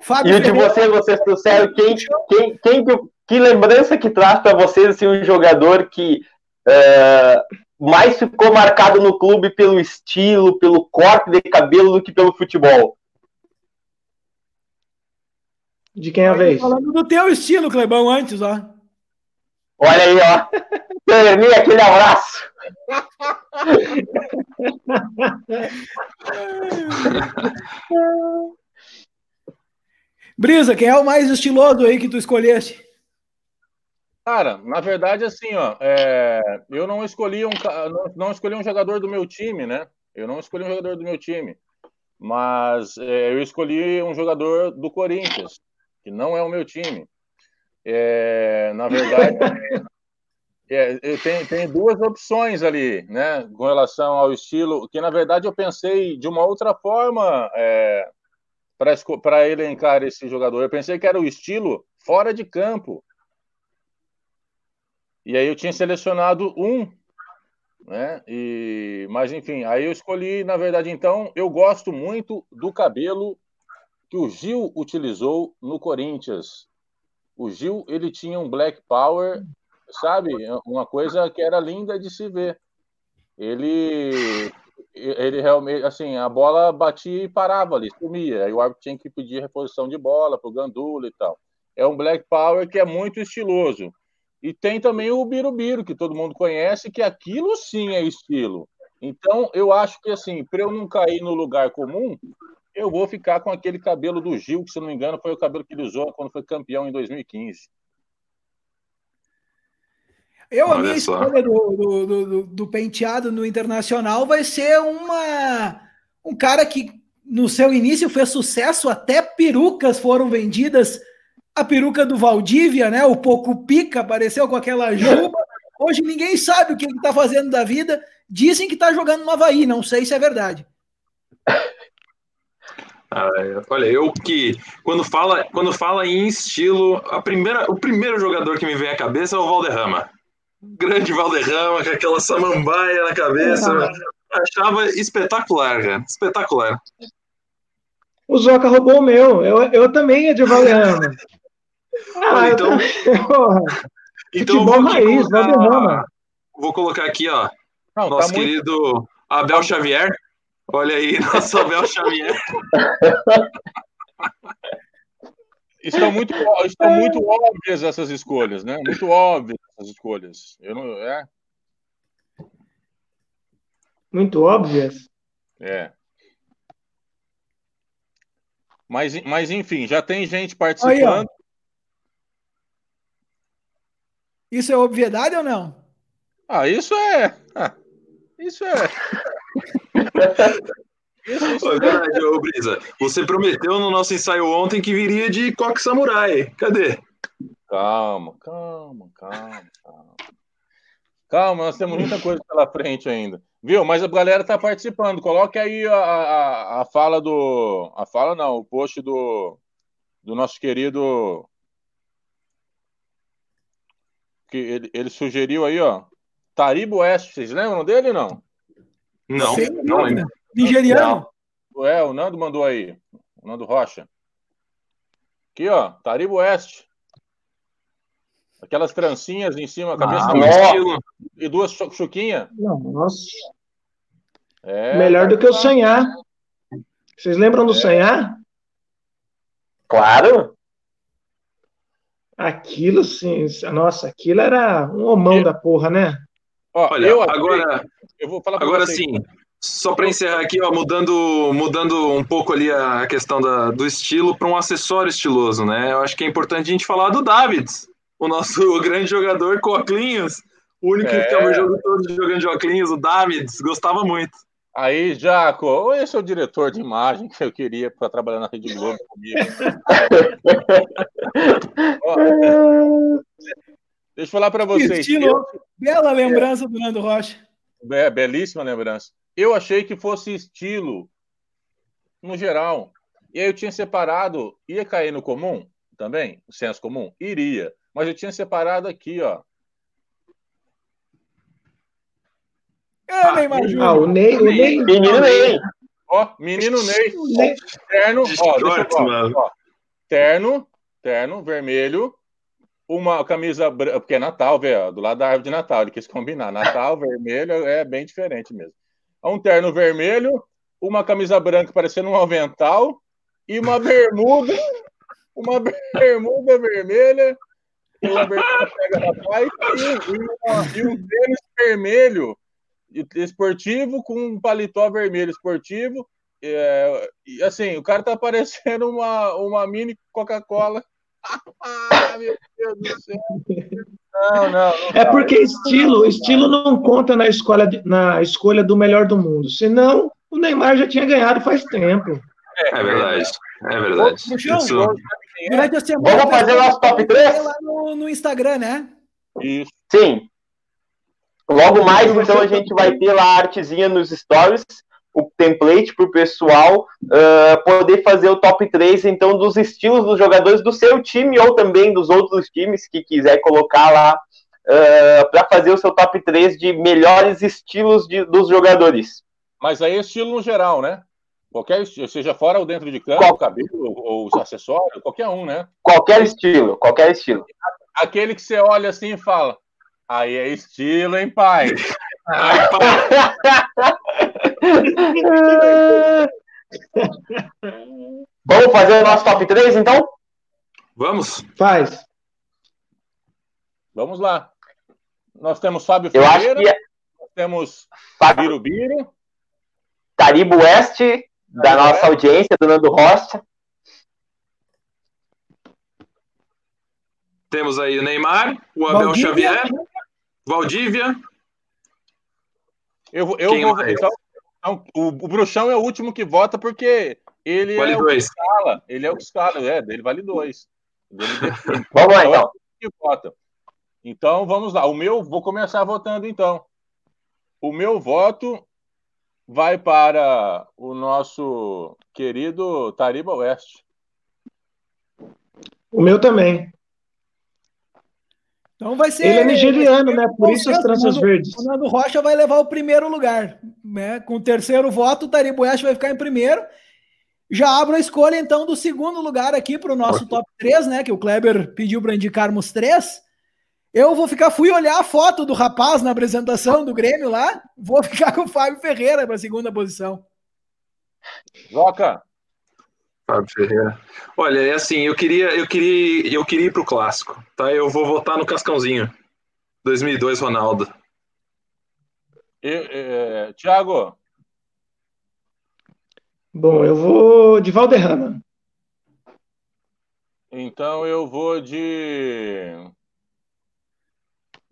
Fábio e o de vocês, vocês trouxeram quem, quem, quem, que lembrança que traz para vocês assim, um jogador que uh, mais ficou marcado no clube pelo estilo, pelo corte de cabelo do que pelo futebol? De quem é a vez? Falando do teu estilo, Clebão, antes, ó. Olha aí, ó. Termina aquele abraço. Brisa, quem é o mais estiloso aí que tu escolheste? Cara, na verdade, assim, ó, é, eu não escolhi um não, não, escolhi um jogador do meu time, né? Eu não escolhi um jogador do meu time, mas é, eu escolhi um jogador do Corinthians, que não é o meu time. É, na verdade, é, tem, tem duas opções ali, né, com relação ao estilo, que na verdade eu pensei de uma outra forma é, para elencar esse jogador. Eu pensei que era o estilo fora de campo e aí eu tinha selecionado um, né? E, mas enfim, aí eu escolhi, na verdade, então, eu gosto muito do cabelo que o Gil utilizou no Corinthians. O Gil, ele tinha um black power, sabe? Uma coisa que era linda de se ver. Ele ele realmente, assim, a bola batia e parava ali, sumia. Aí o árbitro tinha que pedir reposição de bola para o Gandula e tal. É um black power que é muito estiloso. E tem também o Birubiru, que todo mundo conhece, que aquilo sim é estilo. Então, eu acho que, assim, para eu não cair no lugar comum, eu vou ficar com aquele cabelo do Gil, que, se não me engano, foi o cabelo que ele usou quando foi campeão em 2015. Eu, Olha a minha só. escolha do, do, do, do, penteado no Internacional vai ser uma, um cara que, no seu início, fez sucesso, até perucas foram vendidas a peruca do Valdívia, né? O pouco pica apareceu com aquela juba. Hoje ninguém sabe o que ele está fazendo da vida. Dizem que está jogando no Havaí, não sei se é verdade. Ah, olha, eu que quando fala, quando fala em estilo, a primeira, o primeiro jogador que me vem à cabeça é o Valderrama. Grande Valderrama, com aquela samambaia na cabeça. Achava espetacular, cara. Espetacular. O Zoca roubou o meu. Eu, eu também é de Valderrama. Ah, então. então vou raiz, colocar, vou colocar aqui, ó. Não, tá nosso tá querido muito... Abel Xavier. Olha aí, nosso Abel Xavier. Estão muito, estão muito óbvias essas escolhas, né? Muito óbvias essas escolhas. Eu não, é? Muito óbvias? É. Mas, mas enfim, já tem gente participando. Aí, Isso é obviedade ou não? Ah, isso é. Ah, isso é. isso, isso verdade, ô Brisa. Você prometeu no nosso ensaio ontem que viria de Coque Samurai. Cadê? Calma, calma, calma, calma. Calma, nós temos muita coisa pela frente ainda. Viu? Mas a galera tá participando. Coloque aí a, a, a fala do. A fala não, o post do, do nosso querido que ele, ele sugeriu aí, ó. Taribo Oeste, vocês lembram dele não? Não, Sim, não lembro. Nigeriano. É, o Nando mandou aí. O Nando Rocha. Aqui, ó, Taribo Oeste. Aquelas trancinhas em cima, a cabeça ah, e duas chuquinhas. Nossa. É, Melhor do que o sonhar. Vocês lembram do é. sonhar? Claro. Aquilo, sim, nossa, aquilo era um homão eu, da porra, né? Ó, Olha, eu agora, eu vou falar agora sim, só para encerrar aqui, ó, mudando, mudando um pouco ali a questão da, do estilo para um acessório estiloso, né? Eu acho que é importante a gente falar do Davids, o nosso grande jogador com óculos, o único é. que ficava o jogo todo jogando de óculos, o Davids, gostava muito. Aí, Jaco, esse é o diretor de imagem que eu queria para trabalhar na Rede Globo comigo. Ó, deixa eu falar para vocês. Estilo, eu... Bela lembrança do Nando Rocha. É, belíssima lembrança. Eu achei que fosse estilo no geral. E aí eu tinha separado, ia cair no comum também, o senso comum? Iria. Mas eu tinha separado aqui, ó. Ah, Neymar Júnior. Ah, o Ney, o Ney. Menino Ney. Ó, menino Ney. Terno, ó, deixa eu, ó, terno, terno, vermelho, uma camisa branca, porque é Natal, velho, do lado da árvore de Natal, ele quis combinar. Natal, vermelho, é bem diferente mesmo. Um terno vermelho, uma camisa branca parecendo um avental e uma bermuda, uma bermuda vermelha, uma bermuda pega na pai e, uma, e um tênis vermelho esportivo com um paletó vermelho esportivo é, assim, o cara tá parecendo uma, uma mini Coca-Cola. ah, meu Deus do céu. Não, não, não é porque estilo, estilo não conta na escolha, na escolha do melhor do mundo. Senão, o Neymar já tinha ganhado faz tempo. É, é verdade. É verdade. Ô, Isso... Durante a semana, Vamos fazer o nosso top 3? Lá no, no Instagram, né? Isso. Sim. Logo mais, então, a gente vai ter lá a artezinha nos stories, o template para o pessoal uh, poder fazer o top 3, então, dos estilos dos jogadores do seu time ou também dos outros times que quiser colocar lá uh, para fazer o seu top 3 de melhores estilos de, dos jogadores. Mas aí é estilo no geral, né? Qualquer seja fora ou dentro de campo, Qual... cabelo ou os acessórios, qualquer um, né? Qualquer estilo, qualquer estilo. Aquele que você olha assim e fala, aí é estilo, hein, pai? Vamos fazer o nosso top 3, então? Vamos. Faz. Vamos lá. Nós temos Fábio Eu Ferreira, acho que... É- nós temos Fábio Biro Taribo Oeste, da nossa audiência, do Nando Rocha. Temos aí o Neymar, o Abel Valdívia. Xavier, Valdívia. Eu, eu Quem vou. Então, então, o, o Bruxão é o último que vota porque ele vale é dois. o que escala. Ele é o que escala, é, ele vale dois. Vamos lá, então. Vota. Então, vamos lá. O meu, vou começar votando, então. O meu voto vai para o nosso querido Tariba Oeste. O meu também. Então vai ser. Ele é nigeriano, né? Por isso as tranças verdes. O Nando Rocha vai levar o primeiro lugar. Né? Com o terceiro voto, o Taribo Oeste vai ficar em primeiro. Já abro a escolha, então, do segundo lugar aqui para o nosso top 3, né? Que o Kleber pediu para indicarmos três. Eu vou ficar, fui olhar a foto do rapaz na apresentação do Grêmio lá, vou ficar com o Fábio Ferreira para a segunda posição. Joca. Fábio Ferreira. Olha, é assim, eu queria, eu queria, eu queria ir pro clássico, tá? Eu vou votar no Cascãozinho. 2002 Ronaldo. E, Thiago. Bom, eu vou de Valderrama. Então eu vou de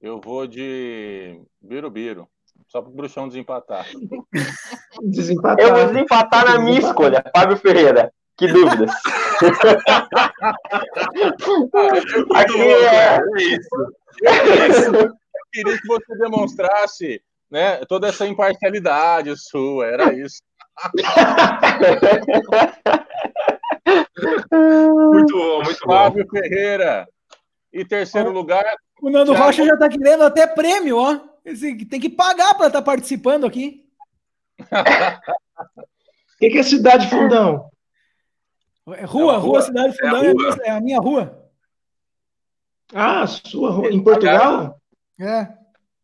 eu vou de Birubiru. Só para o Bruxão desempatar. desempatar. Eu vou desempatar na minha escolha, Fábio Ferreira. Que dúvidas. Aqui é... é isso. Eu queria que você demonstrasse né, toda essa imparcialidade sua. Era isso. muito bom, muito bom. Fábio Ferreira. E terceiro lugar, o Nando já Rocha já está querendo até prêmio, ó. Tem que pagar para estar tá participando aqui. O que, que, é Cidade Fundão? É rua, é rua, rua, Cidade Fundão é rua. é a, minha rua. Ah, sua rua. Em Portugal? É.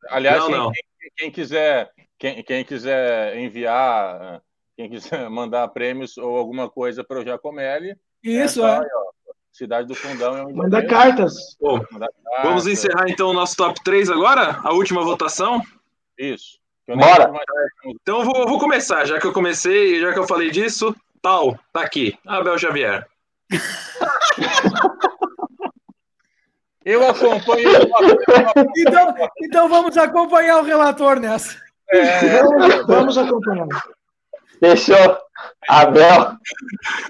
Aliás, não, não. Quem, quem, quiser, quem, quem quiser enviar, quem quiser mandar prêmios ou alguma coisa para o Giacomelli, isso, é. Só, é. Ó, Cidade do Fundão é um Manda cartas. Bom, Manda cartas. Vamos encerrar então o nosso top 3 agora? A última votação? Isso. Bora. Então eu vou, vou, começar, já que eu comecei, já que eu falei disso, tal, tá aqui, Abel Xavier. eu acompanho. então, então vamos acompanhar o relator nessa. É, vamos acompanhar. Fechou. Abel.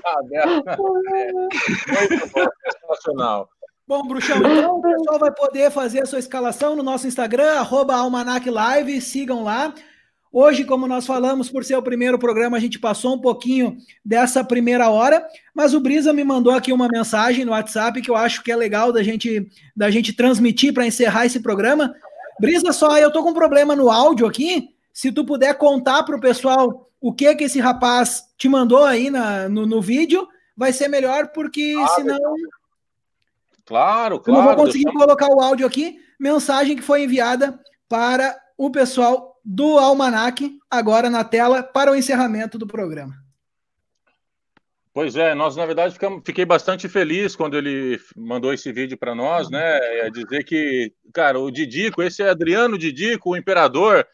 Abel. É. Muito bom, sensacional. Bom, Bruxão, então o pessoal vai poder fazer a sua escalação no nosso Instagram, arroba Almanac Live, sigam lá. Hoje, como nós falamos, por ser o primeiro programa, a gente passou um pouquinho dessa primeira hora, mas o Brisa me mandou aqui uma mensagem no WhatsApp que eu acho que é legal da gente, da gente transmitir para encerrar esse programa. Brisa, só eu tô com um problema no áudio aqui. Se tu puder contar para o pessoal o que que esse rapaz te mandou aí na, no, no vídeo, vai ser melhor, porque senão. Claro, claro. Eu não vou conseguir deixa... colocar o áudio aqui. Mensagem que foi enviada para o pessoal do Almanac, agora na tela, para o encerramento do programa. Pois é, nós na verdade ficamos, fiquei bastante feliz quando ele mandou esse vídeo para nós, né? É dizer que, cara, o Didico, esse é Adriano Didico, o imperador,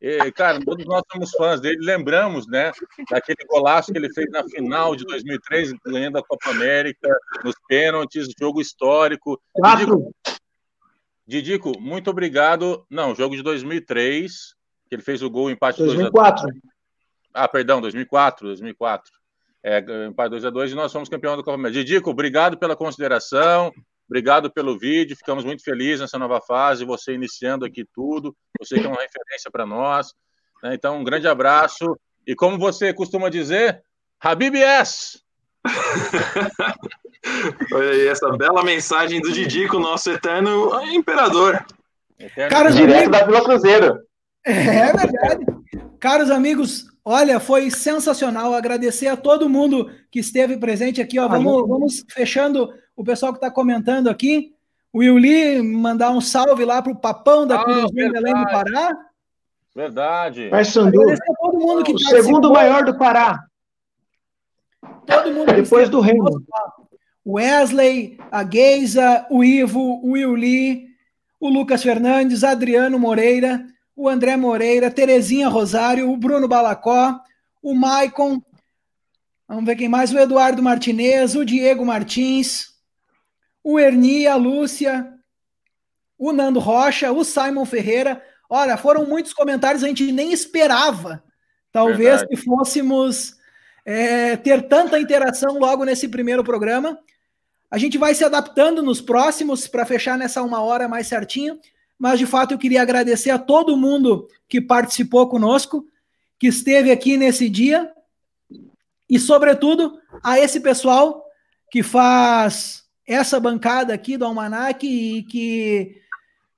E, cara, todos nós somos fãs dele, lembramos, né, daquele golaço que ele fez na final de 2003, ganhando a Copa América, nos pênaltis, jogo histórico. Quatro. Didico, Didico, muito obrigado. Não, jogo de 2003, que ele fez o gol, empate 2004. 2 a Ah, perdão, 2004, 2004. É, empate 2 a 2 e nós somos campeão da Copa América. Didico, obrigado pela consideração. Obrigado pelo vídeo, ficamos muito felizes nessa nova fase, você iniciando aqui tudo, você que é uma referência para nós. Né? Então, um grande abraço. E como você costuma dizer, Habib S. Olha aí, essa bela mensagem do Didico, nosso eterno imperador. Eterno Caros direto da Vila Cruzeiro. É verdade. Caros amigos, olha, foi sensacional. Agradecer a todo mundo que esteve presente aqui. Ó. Vamos, vamos fechando o pessoal que está comentando aqui. O Yuli mandar um salve lá para o Papão da ah, além do Pará. Verdade. Vai, Sandu. Agradecer a todo mundo que O segundo maior do Pará. Todo mundo Depois do Remo. Wesley, a Geisa, o Ivo, o Yuli, o Lucas Fernandes, Adriano Moreira, o André Moreira, Terezinha Rosário, o Bruno Balacó, o Maicon, vamos ver quem mais, o Eduardo Martinez, o Diego Martins, o Erni, a Lúcia, o Nando Rocha, o Simon Ferreira. Olha, foram muitos comentários, a gente nem esperava, talvez, Verdade. que fôssemos é, ter tanta interação logo nesse primeiro programa. A gente vai se adaptando nos próximos para fechar nessa uma hora mais certinho, mas de fato eu queria agradecer a todo mundo que participou conosco, que esteve aqui nesse dia, e sobretudo a esse pessoal que faz essa bancada aqui do Almanac e que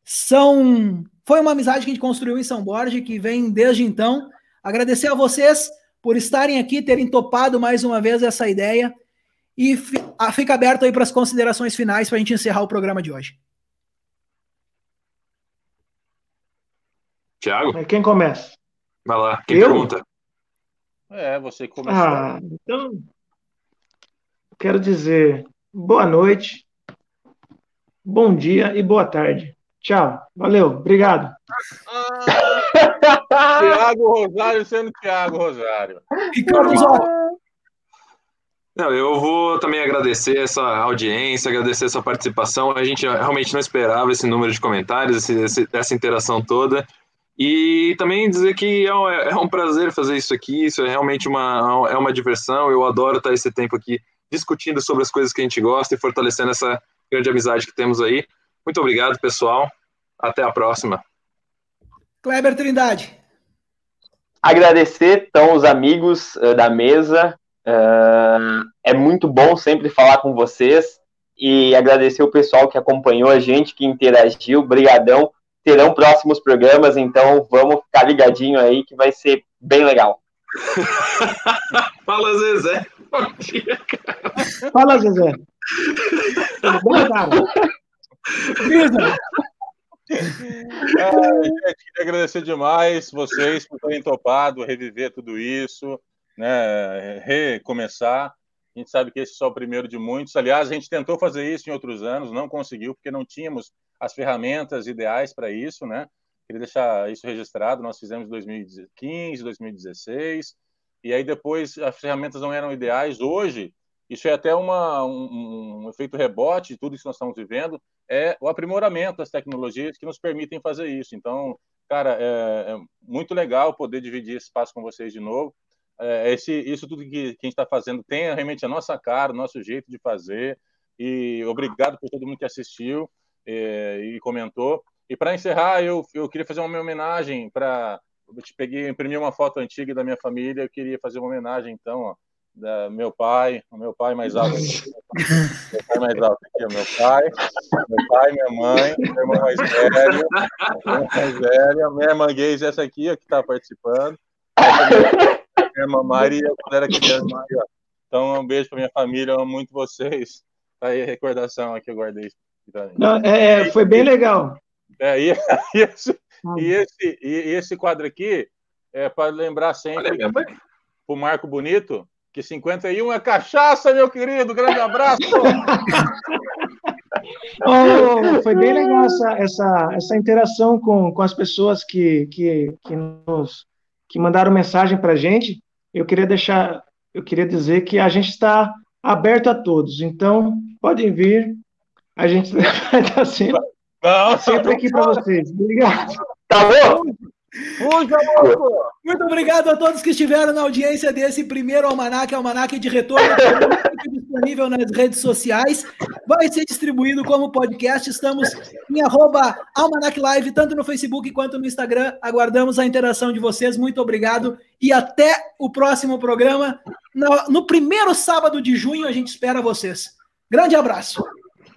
são. Foi uma amizade que a gente construiu em São Borja, que vem desde então. Agradecer a vocês por estarem aqui, terem topado mais uma vez essa ideia. E fica aberto aí para as considerações finais para a gente encerrar o programa de hoje. Tiago? Quem começa? Vai lá, quem Eu? pergunta? É, você começou. Ah, então. Quero dizer boa noite, bom dia e boa tarde. Tchau. Valeu. Obrigado. Ah, Tiago Rosário sendo Tiago Rosário. Ricardo não, eu vou também agradecer essa audiência, agradecer essa participação. A gente realmente não esperava esse número de comentários, esse, essa interação toda. E também dizer que é, é um prazer fazer isso aqui, isso é realmente uma, é uma diversão. Eu adoro estar esse tempo aqui discutindo sobre as coisas que a gente gosta e fortalecendo essa grande amizade que temos aí. Muito obrigado, pessoal. Até a próxima. Kleber Trindade. Agradecer, então, os amigos uh, da mesa. Uh, é muito bom sempre falar com vocês e agradecer o pessoal que acompanhou a gente, que interagiu. Brigadão. Terão próximos programas, então vamos ficar ligadinho aí que vai ser bem legal. Fala, Zezé. Bom dia, cara. Fala, Zezé. Bom, cara? É, gente, queria agradecer demais vocês por terem topado reviver tudo isso, né, recomeçar. A gente sabe que esse é só o primeiro de muitos. Aliás, a gente tentou fazer isso em outros anos, não conseguiu, porque não tínhamos as ferramentas ideais para isso, né? Queria deixar isso registrado. Nós fizemos em 2015, 2016, e aí depois as ferramentas não eram ideais. Hoje, isso é até uma, um, um efeito rebote de tudo isso que nós estamos vivendo, é o aprimoramento das tecnologias que nos permitem fazer isso. Então, cara, é, é muito legal poder dividir esse espaço com vocês de novo. É, esse, isso tudo que, que a gente está fazendo tem realmente a nossa cara, o nosso jeito de fazer. E obrigado por todo mundo que assistiu é, e comentou. E para encerrar, eu, eu queria fazer uma homenagem para. Eu te peguei, imprimi uma foto antiga da minha família, eu queria fazer uma homenagem, então, ó, da meu pai, o meu pai mais alto meu pai mais alto aqui, meu pai, meu pai, minha mãe, meu irmão mais velho, meu irmão mais velho, minha irmã Geise, essa aqui, ó, que está participando, minha irmã Maria, quando era criança, Maria. Então, um beijo para minha família, amo muito vocês. Tá aí a recordação aqui, eu guardei. Não, é, é, foi bem legal. É, e, e, esse, e, esse, e esse quadro aqui é para lembrar sempre para o Marco Bonito que 51 é cachaça, meu querido. Grande abraço. Oh, foi bem legal essa, essa, essa interação com, com as pessoas que, que, que, nos, que mandaram mensagem para a gente. Eu queria deixar, eu queria dizer que a gente está aberto a todos. Então, podem vir. A gente vai estar sempre, não, sempre aqui para vocês. Obrigado. Tá bom? Muito obrigado a todos que estiveram na audiência desse primeiro almanac, almanac de retorno, disponível nas redes sociais. Vai ser distribuído como podcast. Estamos em arroba Almanac Live, tanto no Facebook quanto no Instagram. Aguardamos a interação de vocês. Muito obrigado e até o próximo programa. No, no primeiro sábado de junho, a gente espera vocês. Grande abraço.